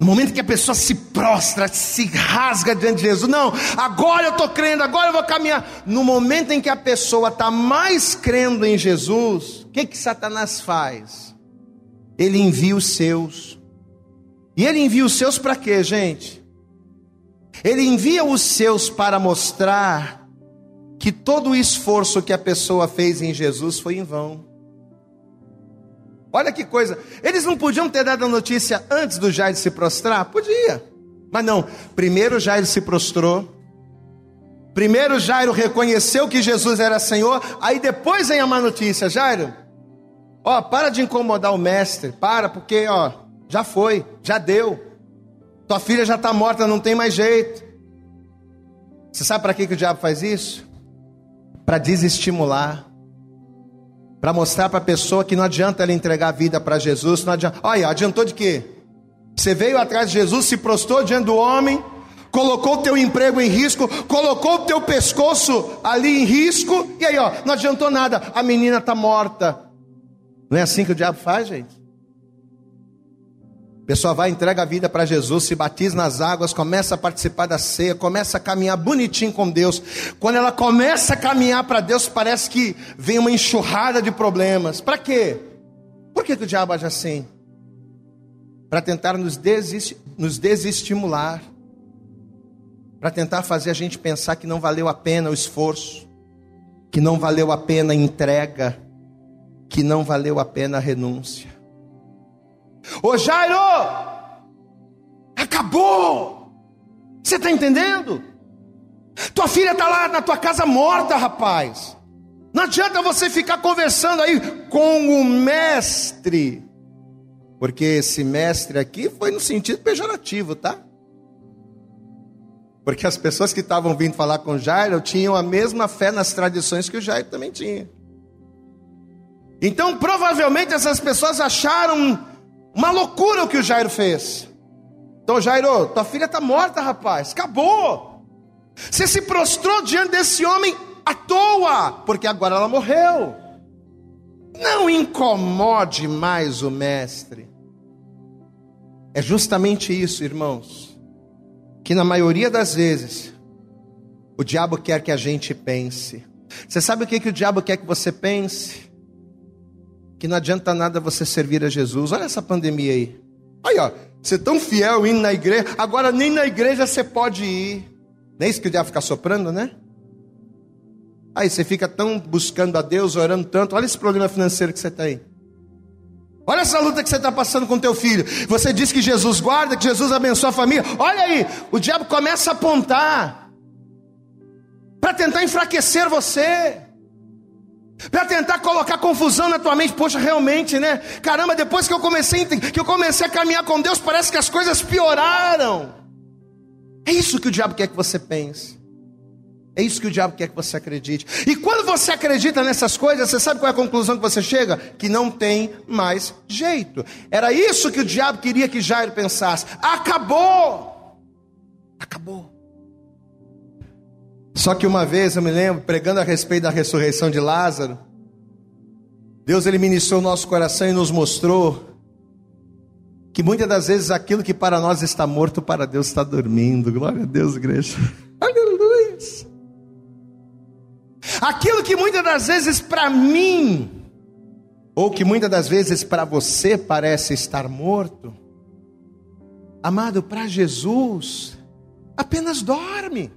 Speaker 2: no momento em que a pessoa se prostra, se rasga diante de Jesus, não, agora eu estou crendo, agora eu vou caminhar. No momento em que a pessoa está mais crendo em Jesus, o que que Satanás faz? Ele envia os seus e ele envia os seus para quê, gente? Ele envia os seus para mostrar que todo o esforço que a pessoa fez em Jesus foi em vão. Olha que coisa. Eles não podiam ter dado a notícia antes do Jairo se prostrar? Podia. Mas não, primeiro Jairo se prostrou. Primeiro Jairo reconheceu que Jesus era Senhor, aí depois vem a má notícia, Jairo. Ó, para de incomodar o mestre, para, porque ó, já foi, já deu. Tua filha já está morta, não tem mais jeito. Você sabe para que, que o diabo faz isso? Para desestimular, para mostrar para a pessoa que não adianta ela entregar a vida para Jesus, não adianta. Olha, adiantou de quê? Você veio atrás de Jesus, se prostrou diante do homem, colocou o teu emprego em risco, colocou o teu pescoço ali em risco, e aí, ó, não adiantou nada, a menina está morta. Não é assim que o diabo faz, gente? Pessoa vai, entrega a vida para Jesus, se batiza nas águas, começa a participar da ceia, começa a caminhar bonitinho com Deus. Quando ela começa a caminhar para Deus, parece que vem uma enxurrada de problemas. Para quê? Por que, que o diabo age assim? para tentar nos, desist, nos desestimular, para tentar fazer a gente pensar que não valeu a pena o esforço, que não valeu a pena a entrega, que não valeu a pena a renúncia. Ô Jairo, acabou. Você está entendendo? Tua filha está lá na tua casa morta, rapaz. Não adianta você ficar conversando aí com o mestre porque esse mestre aqui foi no sentido pejorativo, tá? Porque as pessoas que estavam vindo falar com Jairo tinham a mesma fé nas tradições que o Jairo também tinha. Então, provavelmente essas pessoas acharam uma loucura o que o Jairo fez. Então, Jairo, tua filha está morta, rapaz, acabou. Você se prostrou diante desse homem à toa, porque agora ela morreu. Não incomode mais o mestre. É justamente isso, irmãos, que na maioria das vezes o diabo quer que a gente pense. Você sabe o que, que o diabo quer que você pense? Que não adianta nada você servir a Jesus. Olha essa pandemia aí. Aí, ó, você é tão fiel indo na igreja, agora nem na igreja você pode ir. Nem é isso que o diabo fica soprando, né? Aí você fica tão buscando a Deus, orando tanto. Olha esse problema financeiro que você tem. Olha essa luta que você está passando com teu filho. Você diz que Jesus guarda, que Jesus abençoa a família. Olha aí, o diabo começa a apontar para tentar enfraquecer você. Para tentar colocar confusão na tua mente, poxa, realmente, né? Caramba, depois que eu comecei que eu comecei a caminhar com Deus, parece que as coisas pioraram. É isso que o diabo quer que você pense. É isso que o diabo quer que você acredite. E quando você acredita nessas coisas, você sabe qual é a conclusão que você chega? Que não tem mais jeito. Era isso que o diabo queria que Jairo pensasse. Acabou! Acabou. Só que uma vez eu me lembro, pregando a respeito da ressurreição de Lázaro, Deus ele ministrou nosso coração e nos mostrou que muitas das vezes aquilo que para nós está morto, para Deus está dormindo. Glória a Deus, igreja. Aleluia. Aquilo que muitas das vezes para mim, ou que muitas das vezes para você parece estar morto, amado, para Jesus, apenas dorme.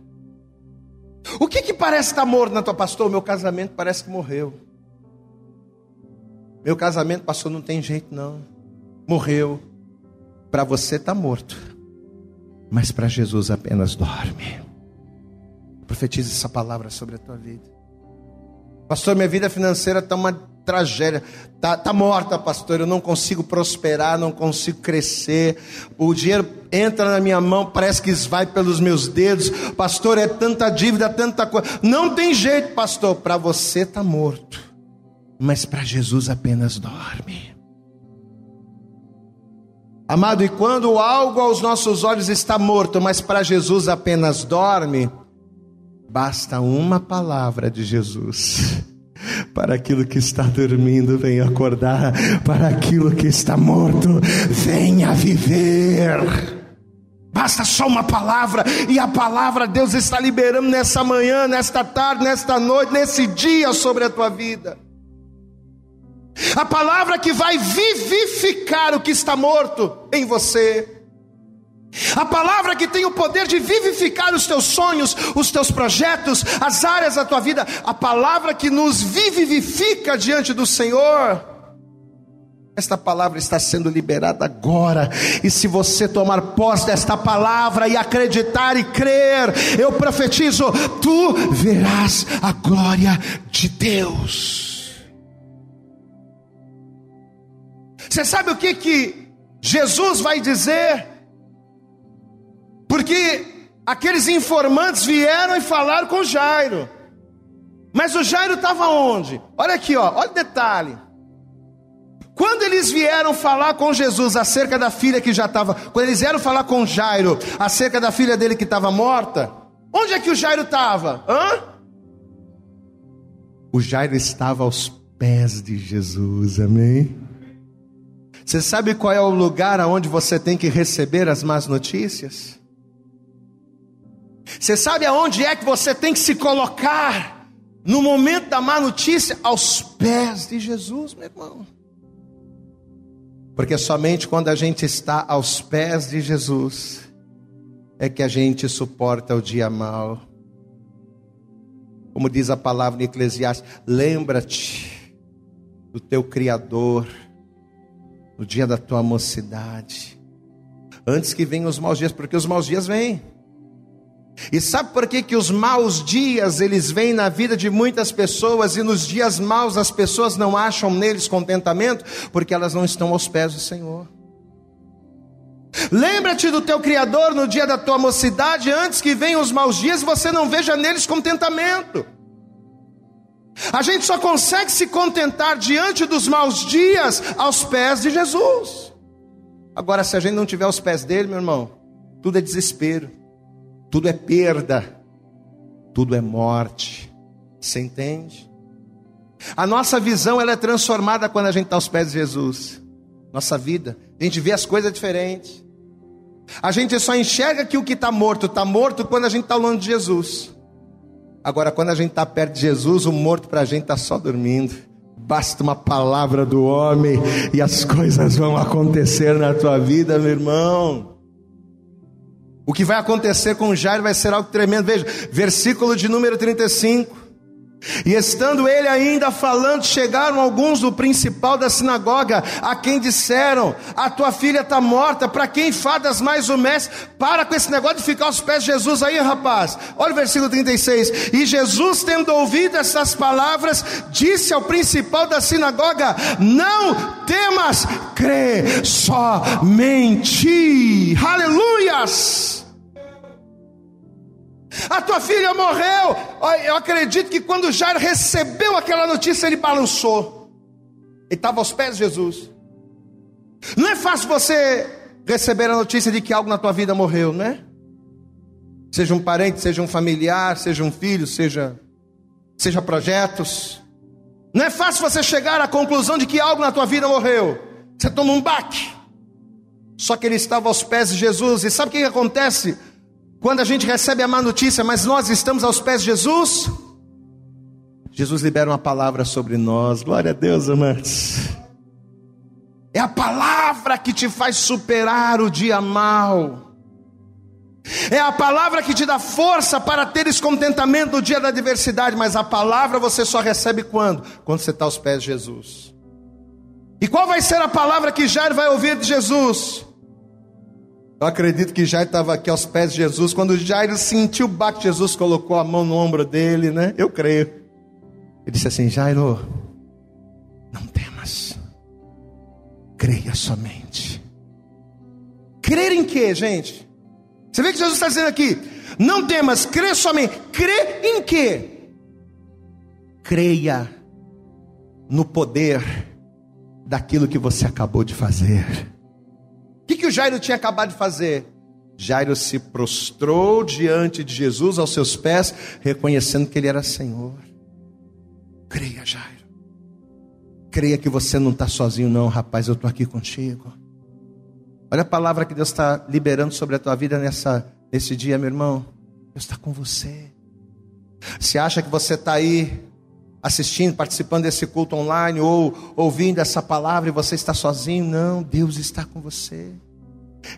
Speaker 2: O que que parece estar morto na tua pastor? Meu casamento parece que morreu. Meu casamento, pastor, não tem jeito não. Morreu. Para você está morto. Mas para Jesus apenas dorme. Profetize essa palavra sobre a tua vida. Pastor, minha vida financeira está uma tragédia. Está tá morta, pastor. Eu não consigo prosperar, não consigo crescer. O dinheiro entra na minha mão, parece que vai pelos meus dedos. Pastor, é tanta dívida, tanta coisa. Não tem jeito, pastor. Para você está morto. Mas para Jesus apenas dorme. Amado, e quando algo aos nossos olhos está morto, mas para Jesus apenas dorme, Basta uma palavra de Jesus. Para aquilo que está dormindo, venha acordar. Para aquilo que está morto, venha viver. Basta só uma palavra, e a palavra Deus está liberando nessa manhã, nesta tarde, nesta noite, nesse dia sobre a tua vida. A palavra que vai vivificar o que está morto em você. A palavra que tem o poder de vivificar os teus sonhos, os teus projetos, as áreas da tua vida, a palavra que nos vivifica diante do Senhor. Esta palavra está sendo liberada agora. E se você tomar posse desta palavra e acreditar e crer, eu profetizo: tu verás a glória de Deus. Você sabe o que que Jesus vai dizer? Porque aqueles informantes vieram e falaram com Jairo. Mas o Jairo estava onde? Olha aqui, ó, olha o detalhe. Quando eles vieram falar com Jesus acerca da filha que já estava, quando eles vieram falar com Jairo acerca da filha dele que estava morta, onde é que o Jairo estava? Hã? O Jairo estava aos pés de Jesus, amém? Você sabe qual é o lugar aonde você tem que receber as más notícias? Você sabe aonde é que você tem que se colocar no momento da má notícia? Aos pés de Jesus, meu irmão. Porque somente quando a gente está aos pés de Jesus é que a gente suporta o dia mal. Como diz a palavra em Eclesiastes, lembra-te do teu Criador no dia da tua mocidade, antes que venham os maus dias, porque os maus dias vêm. E sabe por que, que os maus dias eles vêm na vida de muitas pessoas e nos dias maus as pessoas não acham neles contentamento? Porque elas não estão aos pés do Senhor. Lembra-te do teu Criador no dia da tua mocidade, antes que venham os maus dias, você não veja neles contentamento. A gente só consegue se contentar diante dos maus dias aos pés de Jesus. Agora, se a gente não tiver aos pés dele, meu irmão, tudo é desespero tudo é perda, tudo é morte. Você entende? A nossa visão ela é transformada quando a gente está aos pés de Jesus. Nossa vida, a gente vê as coisas diferentes. A gente só enxerga que o que está morto está morto quando a gente está longe de Jesus. Agora, quando a gente está perto de Jesus, o morto para a gente está só dormindo. Basta uma palavra do homem e as coisas vão acontecer na tua vida, meu irmão. O que vai acontecer com Jairo vai ser algo tremendo. Veja, versículo de número 35. E estando ele ainda falando, chegaram alguns do principal da sinagoga, a quem disseram: A tua filha está morta, para quem fadas mais o mestre? Para com esse negócio de ficar aos pés de Jesus aí, rapaz. Olha o versículo 36. E Jesus, tendo ouvido essas palavras, disse ao principal da sinagoga: Não temas, crê somente. Aleluias! A tua filha morreu. Eu acredito que quando Jairo recebeu aquela notícia, ele balançou. Ele estava aos pés de Jesus. Não é fácil você receber a notícia de que algo na tua vida morreu, não é? Seja um parente, seja um familiar, seja um filho, seja seja projetos. Não é fácil você chegar à conclusão de que algo na tua vida morreu. Você toma um baque. Só que ele estava aos pés de Jesus. E sabe o que acontece? Quando a gente recebe a má notícia, mas nós estamos aos pés de Jesus, Jesus libera uma palavra sobre nós. Glória a Deus, amantes. É a palavra que te faz superar o dia mal. É a palavra que te dá força para teres contentamento no dia da adversidade, mas a palavra você só recebe quando? Quando você está aos pés de Jesus. E qual vai ser a palavra que Jair vai ouvir de Jesus? Eu acredito que Jairo estava aqui aos pés de Jesus. Quando Jairo sentiu o baque, Jesus colocou a mão no ombro dele, né? Eu creio. Ele disse assim: Jairo, não temas, creia somente. Crer em quê, gente? Você vê que Jesus está dizendo aqui: não temas, crê somente. Crê em quê? Creia no poder daquilo que você acabou de fazer que, o Jairo tinha acabado de fazer? Jairo se prostrou diante de Jesus aos seus pés, reconhecendo que ele era Senhor. Creia, Jairo. Creia que você não está sozinho, não, rapaz. Eu estou aqui contigo. Olha a palavra que Deus está liberando sobre a tua vida nessa, nesse dia, meu irmão. Deus está com você. Se acha que você está aí assistindo, participando desse culto online ou ouvindo essa palavra e você está sozinho, não, Deus está com você.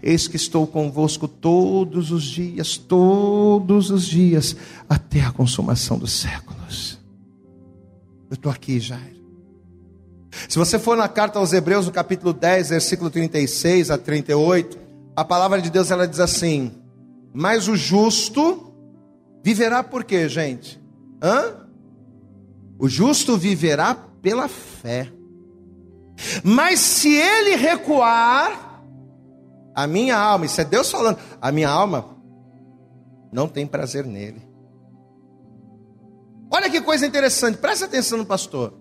Speaker 2: Eis que estou convosco todos os dias, todos os dias, até a consumação dos séculos. Eu estou aqui, Jairo. Se você for na carta aos Hebreus, no capítulo 10, versículo 36 a 38, a palavra de Deus ela diz assim: Mas o justo viverá por quê, gente? Hã? O justo viverá pela fé. Mas se ele recuar, a minha alma, isso é Deus falando, a minha alma não tem prazer nele. Olha que coisa interessante, presta atenção no pastor.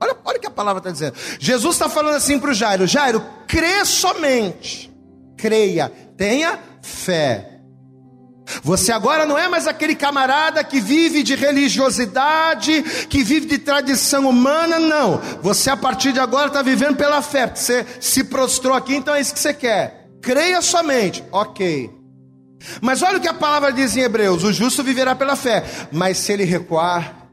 Speaker 2: Olha, olha o que a palavra está dizendo. Jesus está falando assim para o Jairo: Jairo, crê somente, creia, tenha fé. Você agora não é mais aquele camarada que vive de religiosidade, que vive de tradição humana, não. Você a partir de agora está vivendo pela fé. Você se prostrou aqui, então é isso que você quer. Creia somente, ok. Mas olha o que a palavra diz em Hebreus: o justo viverá pela fé, mas se ele recuar,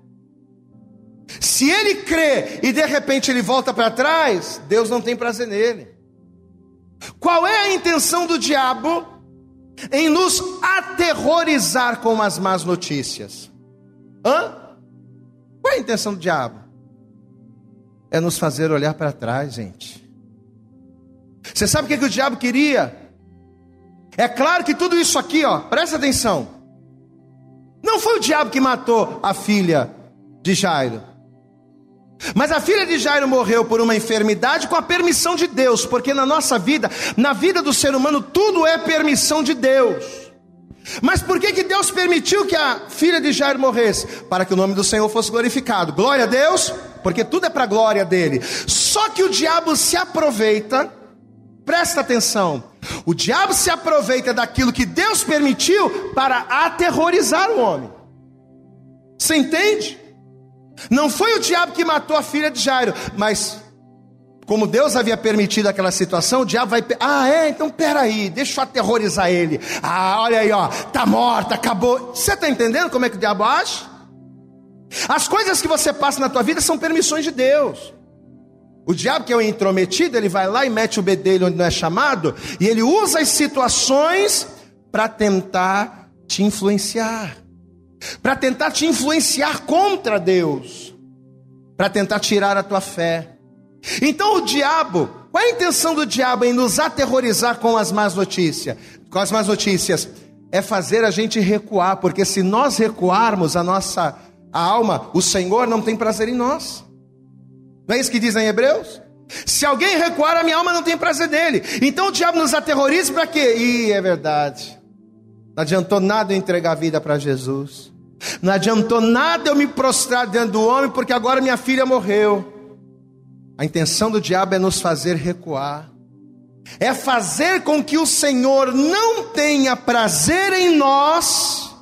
Speaker 2: se ele crê e de repente ele volta para trás, Deus não tem prazer nele. Qual é a intenção do diabo em nos aterrorizar com as más notícias? Hã? Qual é a intenção do diabo? É nos fazer olhar para trás, gente. Você sabe o que, que o diabo queria? É claro que tudo isso aqui, ó, presta atenção. Não foi o diabo que matou a filha de Jairo. Mas a filha de Jairo morreu por uma enfermidade com a permissão de Deus, porque na nossa vida, na vida do ser humano, tudo é permissão de Deus. Mas por que, que Deus permitiu que a filha de Jairo morresse? Para que o nome do Senhor fosse glorificado. Glória a Deus, porque tudo é para a glória dele. Só que o diabo se aproveita, presta atenção, o diabo se aproveita daquilo que Deus permitiu para aterrorizar o homem. Você entende? Não foi o diabo que matou a filha de Jairo, mas como Deus havia permitido aquela situação, o diabo vai, ah, é, então peraí, deixa eu aterrorizar ele. Ah, olha aí, ó, tá morta, acabou. Você está entendendo como é que o diabo age? As coisas que você passa na tua vida são permissões de Deus. O diabo, que é o intrometido, ele vai lá e mete o bedelho onde não é chamado, e ele usa as situações para tentar te influenciar para tentar te influenciar contra Deus, para tentar tirar a tua fé. Então o diabo, qual é a intenção do diabo em nos aterrorizar com as más notícias? Com as más notícias é fazer a gente recuar, porque se nós recuarmos a nossa a alma, o Senhor não tem prazer em nós. Não é isso que diz em Hebreus? Se alguém recuar, a minha alma não tem prazer dele. Então o diabo nos aterroriza para quê? Ih, é verdade. Não adiantou nada eu entregar a vida para Jesus. Não adiantou nada eu me prostrar diante do homem, porque agora minha filha morreu. A intenção do diabo é nos fazer recuar, é fazer com que o Senhor não tenha prazer em nós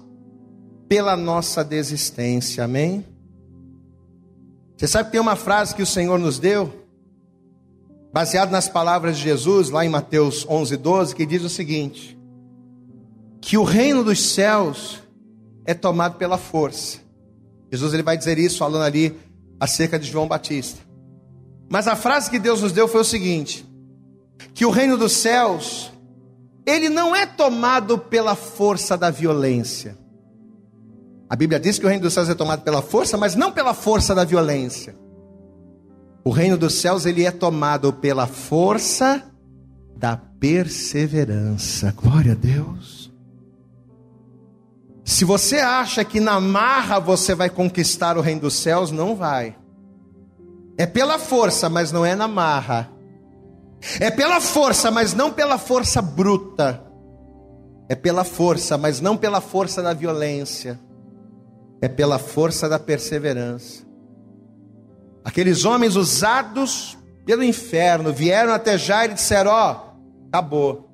Speaker 2: pela nossa desistência, amém? Você sabe que tem uma frase que o Senhor nos deu, baseado nas palavras de Jesus, lá em Mateus 11, 12, que diz o seguinte: que o reino dos céus é tomado pela força. Jesus ele vai dizer isso falando ali acerca de João Batista. Mas a frase que Deus nos deu foi o seguinte: que o reino dos céus ele não é tomado pela força da violência. A Bíblia diz que o reino dos céus é tomado pela força, mas não pela força da violência. O reino dos céus ele é tomado pela força da perseverança. Glória a Deus. Se você acha que na marra você vai conquistar o reino dos céus, não vai. É pela força, mas não é na marra. É pela força, mas não pela força bruta. É pela força, mas não pela força da violência. É pela força da perseverança. Aqueles homens usados pelo inferno vieram até Jair e disseram: Ó, oh, acabou.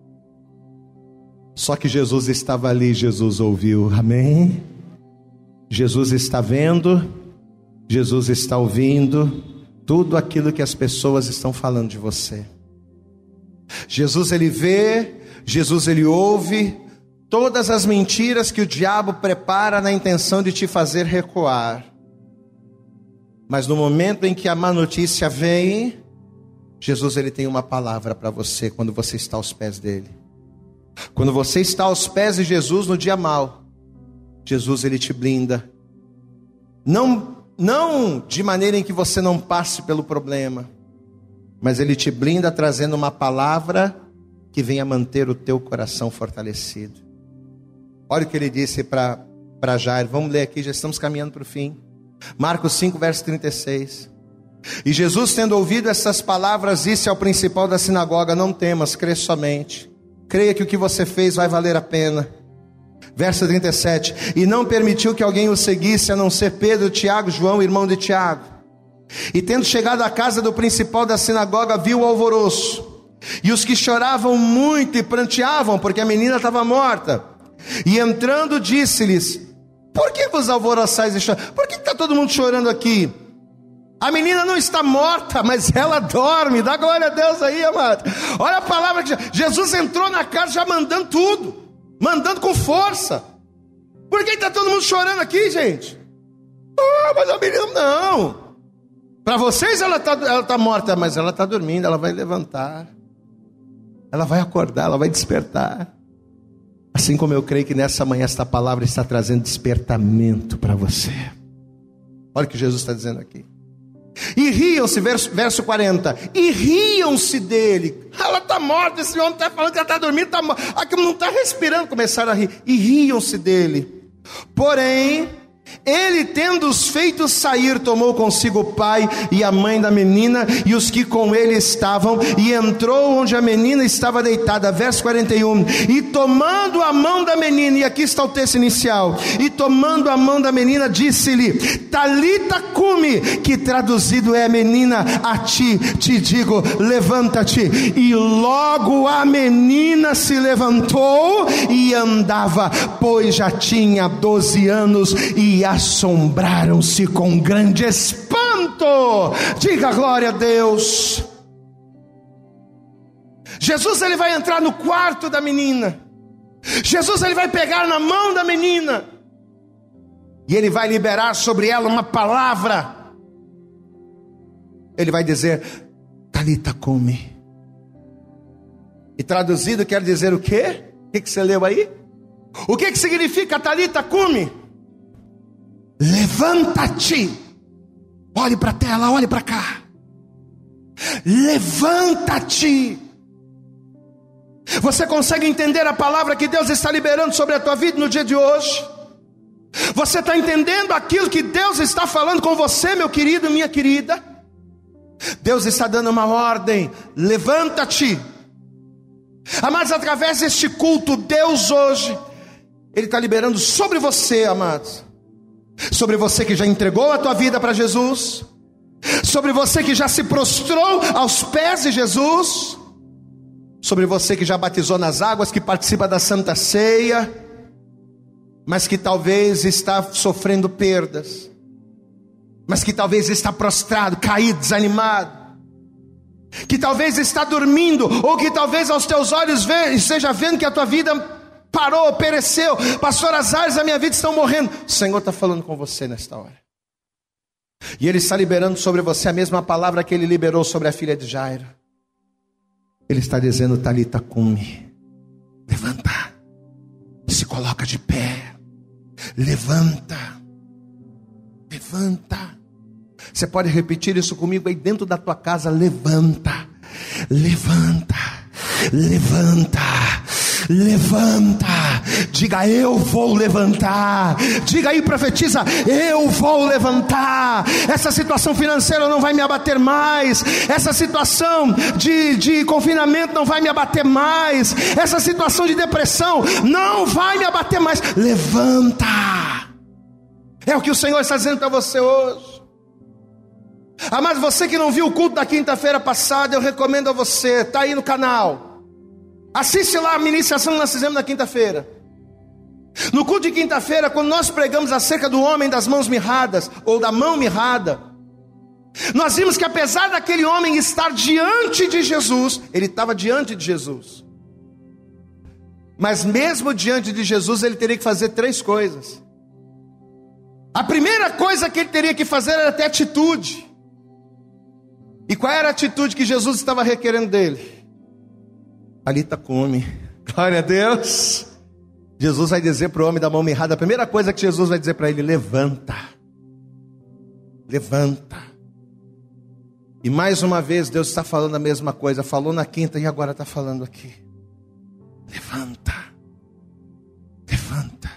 Speaker 2: Só que Jesus estava ali, Jesus ouviu, amém? Jesus está vendo, Jesus está ouvindo tudo aquilo que as pessoas estão falando de você. Jesus ele vê, Jesus ele ouve todas as mentiras que o diabo prepara na intenção de te fazer recuar. Mas no momento em que a má notícia vem, Jesus ele tem uma palavra para você quando você está aos pés dele. Quando você está aos pés de Jesus no dia mal, Jesus ele te blinda. Não não de maneira em que você não passe pelo problema, mas ele te blinda trazendo uma palavra que venha manter o teu coração fortalecido. Olha o que ele disse para Jair. Vamos ler aqui, já estamos caminhando para o fim. Marcos 5, verso 36. E Jesus, tendo ouvido essas palavras, disse ao principal da sinagoga: Não temas, crê somente. Creia que o que você fez vai valer a pena. Verso 37. E não permitiu que alguém o seguisse, a não ser Pedro, Tiago, João, irmão de Tiago. E tendo chegado à casa do principal da sinagoga, viu o alvoroço. E os que choravam muito e pranteavam, porque a menina estava morta. E entrando, disse-lhes: Por que vos alvoroçais e choram? Por que está todo mundo chorando aqui? A menina não está morta, mas ela dorme. Dá glória a Deus aí, amado. Olha a palavra que Jesus entrou na casa já mandando tudo, mandando com força. Por que está todo mundo chorando aqui, gente? Ah, mas a menina não. Para vocês ela está ela tá morta, mas ela está dormindo, ela vai levantar. Ela vai acordar, ela vai despertar. Assim como eu creio que nessa manhã esta palavra está trazendo despertamento para você. Olha o que Jesus está dizendo aqui. E riam-se, verso, verso 40. E riam-se dele. Ela está morta, esse homem está falando que ela está dormindo. Aqui não está respirando. Começaram a rir. E riam-se dele. Porém, ele, tendo-os feito sair, tomou consigo o pai e a mãe da menina e os que com ele estavam, e entrou onde a menina estava deitada. Verso 41. E tomando a mão da menina, e aqui está o texto inicial, e tomando a mão da menina, disse-lhe: Talita cume, que traduzido é menina, a ti te digo, levanta-te. E logo a menina se levantou e andava, pois já tinha 12 anos e assombraram-se com grande espanto. Diga glória a Deus. Jesus ele vai entrar no quarto da menina. Jesus ele vai pegar na mão da menina. E ele vai liberar sobre ela uma palavra. Ele vai dizer: Talita come. E traduzido quer dizer o quê? O que, que você leu aí? O que, que significa Talita come? Levanta-te. Olhe para a tela, olhe para cá. Levanta-te. Você consegue entender a palavra que Deus está liberando sobre a tua vida no dia de hoje? Você está entendendo aquilo que Deus está falando com você, meu querido minha querida? Deus está dando uma ordem: levanta-te. Amados, através deste culto, Deus hoje, Ele está liberando sobre você, amados, sobre você que já entregou a tua vida para Jesus, sobre você que já se prostrou aos pés de Jesus, sobre você que já batizou nas águas, que participa da Santa Ceia, mas que talvez está sofrendo perdas, mas que talvez está prostrado, caído, desanimado, que talvez está dormindo, ou que talvez aos teus olhos esteja vendo que a tua vida parou, pereceu. Pastor, as áreas da minha vida estão morrendo. O Senhor está falando com você nesta hora. E Ele está liberando sobre você a mesma palavra que Ele liberou sobre a filha de Jairo. Ele está dizendo, Talita cume. Levanta. Se coloca de pé. Levanta. Levanta. Você pode repetir isso comigo aí dentro da tua casa. Levanta. Levanta. Levanta levanta. Diga, eu vou levantar. Diga aí, profetiza, eu vou levantar. Essa situação financeira não vai me abater mais. Essa situação de, de confinamento não vai me abater mais. Essa situação de depressão não vai me abater mais. Levanta. É o que o Senhor está dizendo para você hoje. Ah, mas você que não viu o culto da quinta-feira passada, eu recomendo a você, está aí no canal. Assiste lá a ministração que nós fizemos na quinta-feira. No culto de quinta-feira, quando nós pregamos acerca do homem das mãos mirradas, ou da mão mirrada, nós vimos que apesar daquele homem estar diante de Jesus, ele estava diante de Jesus. Mas mesmo diante de Jesus, ele teria que fazer três coisas. A primeira coisa que ele teria que fazer era ter atitude. E qual era a atitude que Jesus estava requerendo dele? Talita come. Glória a Deus. Jesus vai dizer para o homem da mão mirrada, a primeira coisa que Jesus vai dizer para ele: levanta. levanta. E mais uma vez Deus está falando a mesma coisa, falou na quinta e agora está falando aqui. Levanta, levanta,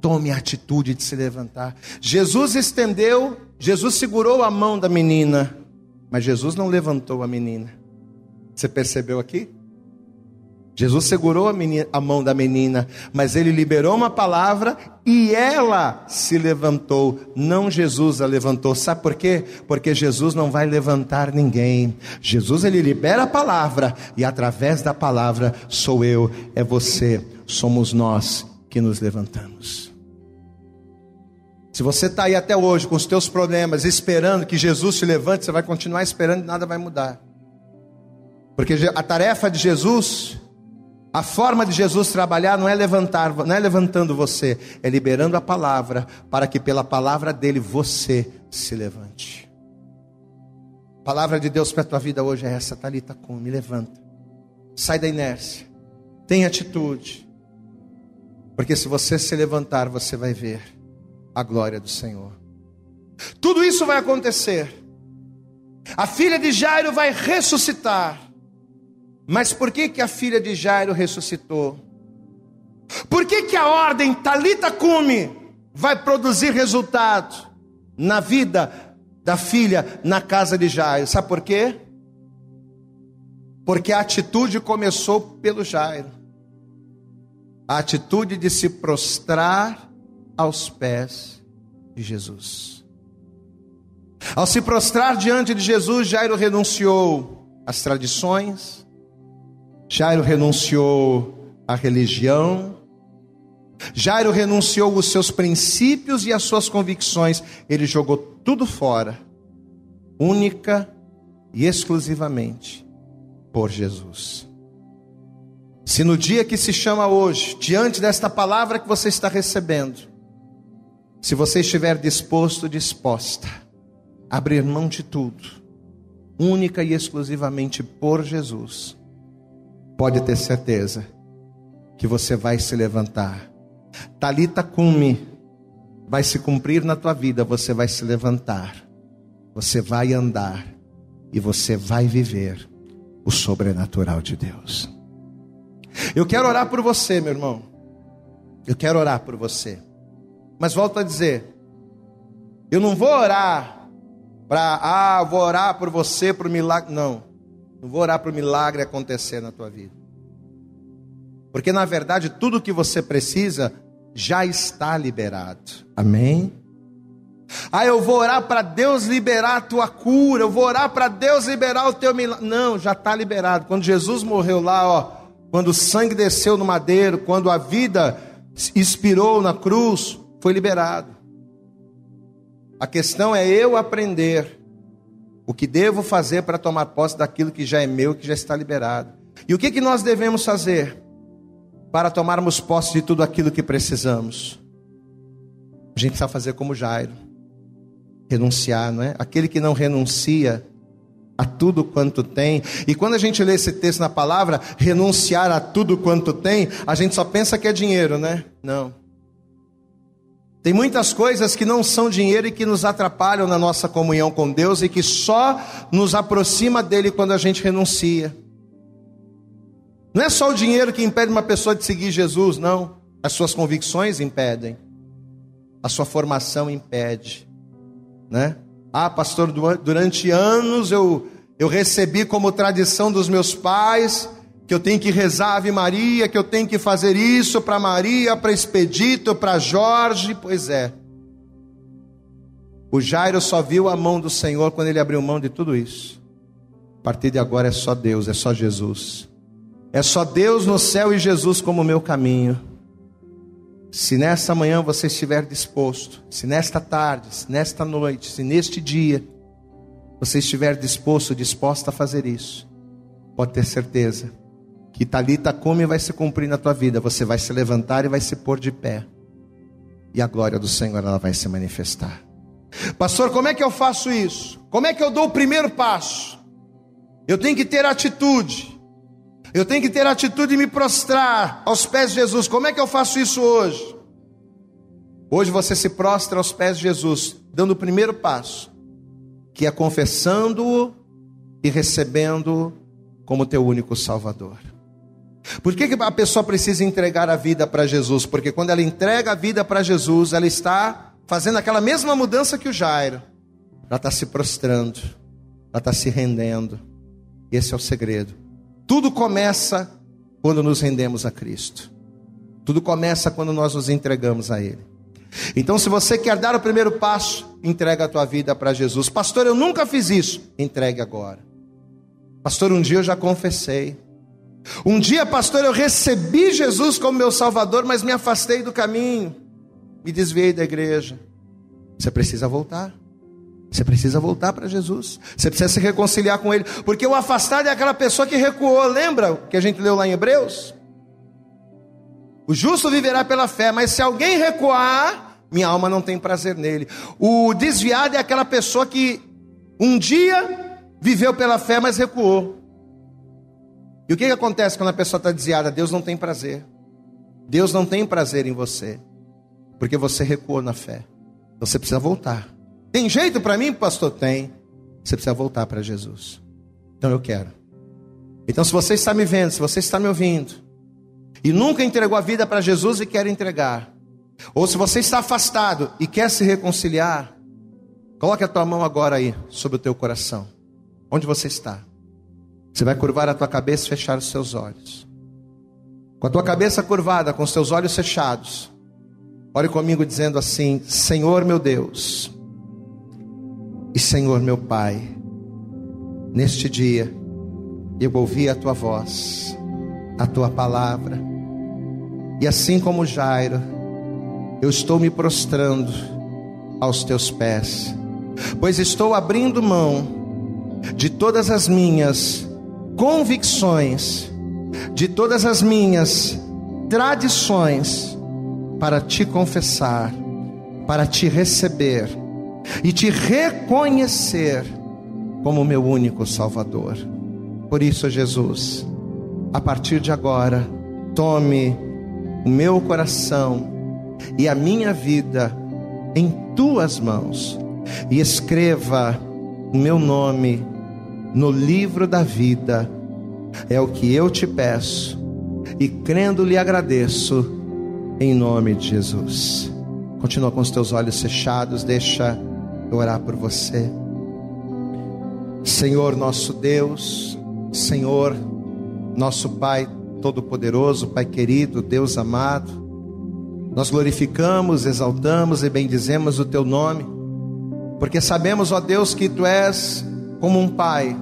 Speaker 2: tome a atitude de se levantar. Jesus estendeu, Jesus segurou a mão da menina, mas Jesus não levantou a menina. Você percebeu aqui? Jesus segurou a, menina, a, mão da menina, mas ele liberou uma palavra e ela se levantou. Não Jesus a levantou. Sabe por quê? Porque Jesus não vai levantar ninguém. Jesus ele libera a palavra e através da palavra sou eu, é você, somos nós que nos levantamos. Se você está aí até hoje com os teus problemas, esperando que Jesus se levante, você vai continuar esperando e nada vai mudar. Porque a tarefa de Jesus a forma de Jesus trabalhar não é levantar, não é levantando você, é liberando a palavra para que pela palavra dele você se levante. A palavra de Deus para a tua vida hoje é essa, Talita, me levanta. Sai da inércia. Tem atitude. Porque se você se levantar, você vai ver a glória do Senhor. Tudo isso vai acontecer. A filha de Jairo vai ressuscitar. Mas por que, que a filha de Jairo ressuscitou? Por que, que a ordem Talita Cume vai produzir resultado na vida da filha na casa de Jairo? Sabe por quê? Porque a atitude começou pelo Jairo. A atitude de se prostrar aos pés de Jesus. Ao se prostrar diante de Jesus, Jairo renunciou às tradições, Jairo renunciou à religião, Jairo renunciou os seus princípios e as suas convicções, ele jogou tudo fora, única e exclusivamente por Jesus. Se no dia que se chama hoje, diante desta palavra que você está recebendo, se você estiver disposto, disposta a abrir mão de tudo, única e exclusivamente por Jesus, pode ter certeza que você vai se levantar. Talita cume vai se cumprir na tua vida, você vai se levantar. Você vai andar e você vai viver o sobrenatural de Deus. Eu quero orar por você, meu irmão. Eu quero orar por você. Mas volto a dizer, eu não vou orar para, ah, vou orar por você, por milagre. Não. Não vou orar para o milagre acontecer na tua vida. Porque na verdade tudo que você precisa já está liberado. Amém? Ah, eu vou orar para Deus liberar a tua cura, eu vou orar para Deus liberar o teu milagre. Não, já está liberado. Quando Jesus morreu lá, ó, quando o sangue desceu no madeiro, quando a vida expirou na cruz, foi liberado. A questão é eu aprender o que devo fazer para tomar posse daquilo que já é meu, que já está liberado? E o que, que nós devemos fazer para tomarmos posse de tudo aquilo que precisamos? A gente precisa fazer como Jairo, renunciar, não é? Aquele que não renuncia a tudo quanto tem. E quando a gente lê esse texto na palavra, renunciar a tudo quanto tem, a gente só pensa que é dinheiro, né? Não. Tem muitas coisas que não são dinheiro e que nos atrapalham na nossa comunhão com Deus e que só nos aproxima dele quando a gente renuncia. Não é só o dinheiro que impede uma pessoa de seguir Jesus, não. As suas convicções impedem. A sua formação impede, né? Ah, pastor, durante anos eu eu recebi como tradição dos meus pais que eu tenho que rezar Ave Maria, que eu tenho que fazer isso para Maria, para Expedito, para Jorge. Pois é. O Jairo só viu a mão do Senhor quando ele abriu mão de tudo isso. A partir de agora é só Deus, é só Jesus. É só Deus no céu e Jesus como meu caminho. Se nesta manhã você estiver disposto, se nesta tarde, se nesta noite, se neste dia, você estiver disposto, disposta a fazer isso, pode ter certeza que Talita come vai se cumprir na tua vida. Você vai se levantar e vai se pôr de pé. E a glória do Senhor ela vai se manifestar. Pastor, como é que eu faço isso? Como é que eu dou o primeiro passo? Eu tenho que ter atitude. Eu tenho que ter atitude de me prostrar aos pés de Jesus. Como é que eu faço isso hoje? Hoje você se prostra aos pés de Jesus, dando o primeiro passo, que é confessando-o e recebendo como teu único Salvador. Por que, a pessoa precisa entregar a vida para Jesus? Porque quando ela entrega a vida para Jesus, ela está fazendo aquela mesma mudança que o Jairo. Ela está se prostrando, ela está se rendendo. Esse é o segredo. Tudo começa quando nos rendemos a Cristo. Tudo começa quando nós nos entregamos a Ele. Então, se você quer dar o primeiro passo, entrega a tua vida para Jesus. Pastor, eu nunca fiz isso. Entregue agora. Pastor, um dia eu já confessei. Um dia, pastor, eu recebi Jesus como meu Salvador, mas me afastei do caminho, me desviei da igreja. Você precisa voltar. Você precisa voltar para Jesus. Você precisa se reconciliar com Ele. Porque o afastado é aquela pessoa que recuou. Lembra que a gente leu lá em Hebreus? O justo viverá pela fé, mas se alguém recuar, minha alma não tem prazer nele. O desviado é aquela pessoa que um dia viveu pela fé, mas recuou. E o que, que acontece quando a pessoa está desviada? Deus não tem prazer. Deus não tem prazer em você, porque você recuou na fé. Então você precisa voltar. Tem jeito para mim, pastor? Tem. Você precisa voltar para Jesus. Então eu quero. Então, se você está me vendo, se você está me ouvindo, e nunca entregou a vida para Jesus e quer entregar, ou se você está afastado e quer se reconciliar, coloque a tua mão agora aí sobre o teu coração. Onde você está? Você vai curvar a tua cabeça e fechar os seus olhos. Com a tua cabeça curvada, com os teus olhos fechados, ore comigo dizendo assim: Senhor meu Deus e Senhor meu Pai, neste dia eu ouvi a tua voz, a tua palavra, e assim como Jairo, eu estou me prostrando aos teus pés, pois estou abrindo mão de todas as minhas convicções, de todas as minhas tradições, para te confessar, para te receber e te reconhecer como meu único Salvador. Por isso, Jesus, a partir de agora, tome o meu coração e a minha vida em tuas mãos e escreva o meu nome no livro da vida. É o que eu te peço e crendo lhe agradeço em nome de Jesus. Continua com os teus olhos fechados, deixa eu orar por você. Senhor nosso Deus, Senhor nosso Pai Todo-Poderoso, Pai querido, Deus amado, nós glorificamos, exaltamos e bendizemos o Teu nome, porque sabemos, ó Deus, que Tu és como um pai.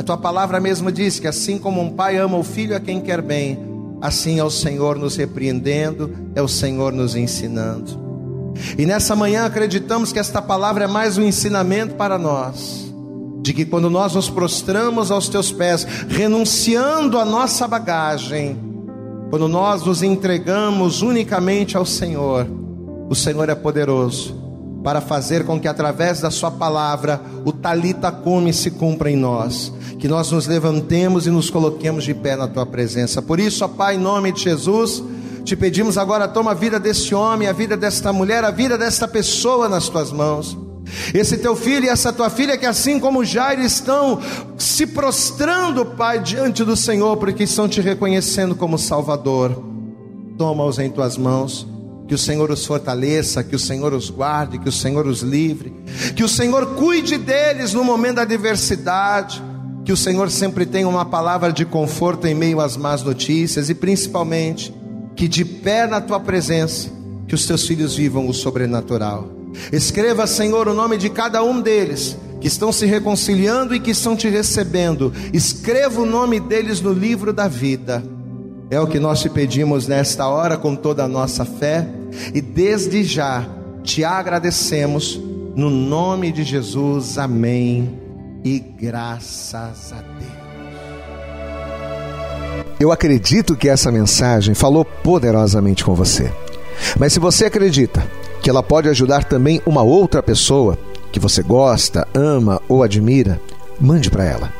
Speaker 2: A tua palavra mesmo diz que assim como um pai ama o filho a quem quer bem, assim é o Senhor nos repreendendo, é o Senhor nos ensinando. E nessa manhã acreditamos que esta palavra é mais um ensinamento para nós, de que quando nós nos prostramos aos teus pés, renunciando a nossa bagagem, quando nós nos entregamos unicamente ao Senhor, o Senhor é poderoso para fazer com que através da sua palavra o talita come se cumpra em nós, que nós nos levantemos e nos coloquemos de pé na tua presença. Por isso, ó Pai, em nome de Jesus, te pedimos agora toma a vida desse homem, a vida desta mulher, a vida desta pessoa nas tuas mãos. Esse teu filho e essa tua filha que assim como Jairo estão se prostrando, Pai, diante do Senhor, porque estão te reconhecendo como Salvador. Toma-os em tuas mãos que o Senhor os fortaleça, que o Senhor os guarde, que o Senhor os livre, que o Senhor cuide deles no momento da adversidade, que o Senhor sempre tenha uma palavra de conforto em meio às más notícias e principalmente que de pé na tua presença, que os teus filhos vivam o sobrenatural. Escreva, Senhor, o nome de cada um deles que estão se reconciliando e que estão te recebendo. Escreva o nome deles no livro da vida. É o que nós te pedimos nesta hora com toda a nossa fé e desde já te agradecemos no nome de Jesus. Amém. E graças a Deus.
Speaker 3: Eu acredito que essa mensagem falou poderosamente com você. Mas se você acredita que ela pode ajudar também uma outra pessoa que você gosta, ama ou admira, mande para ela.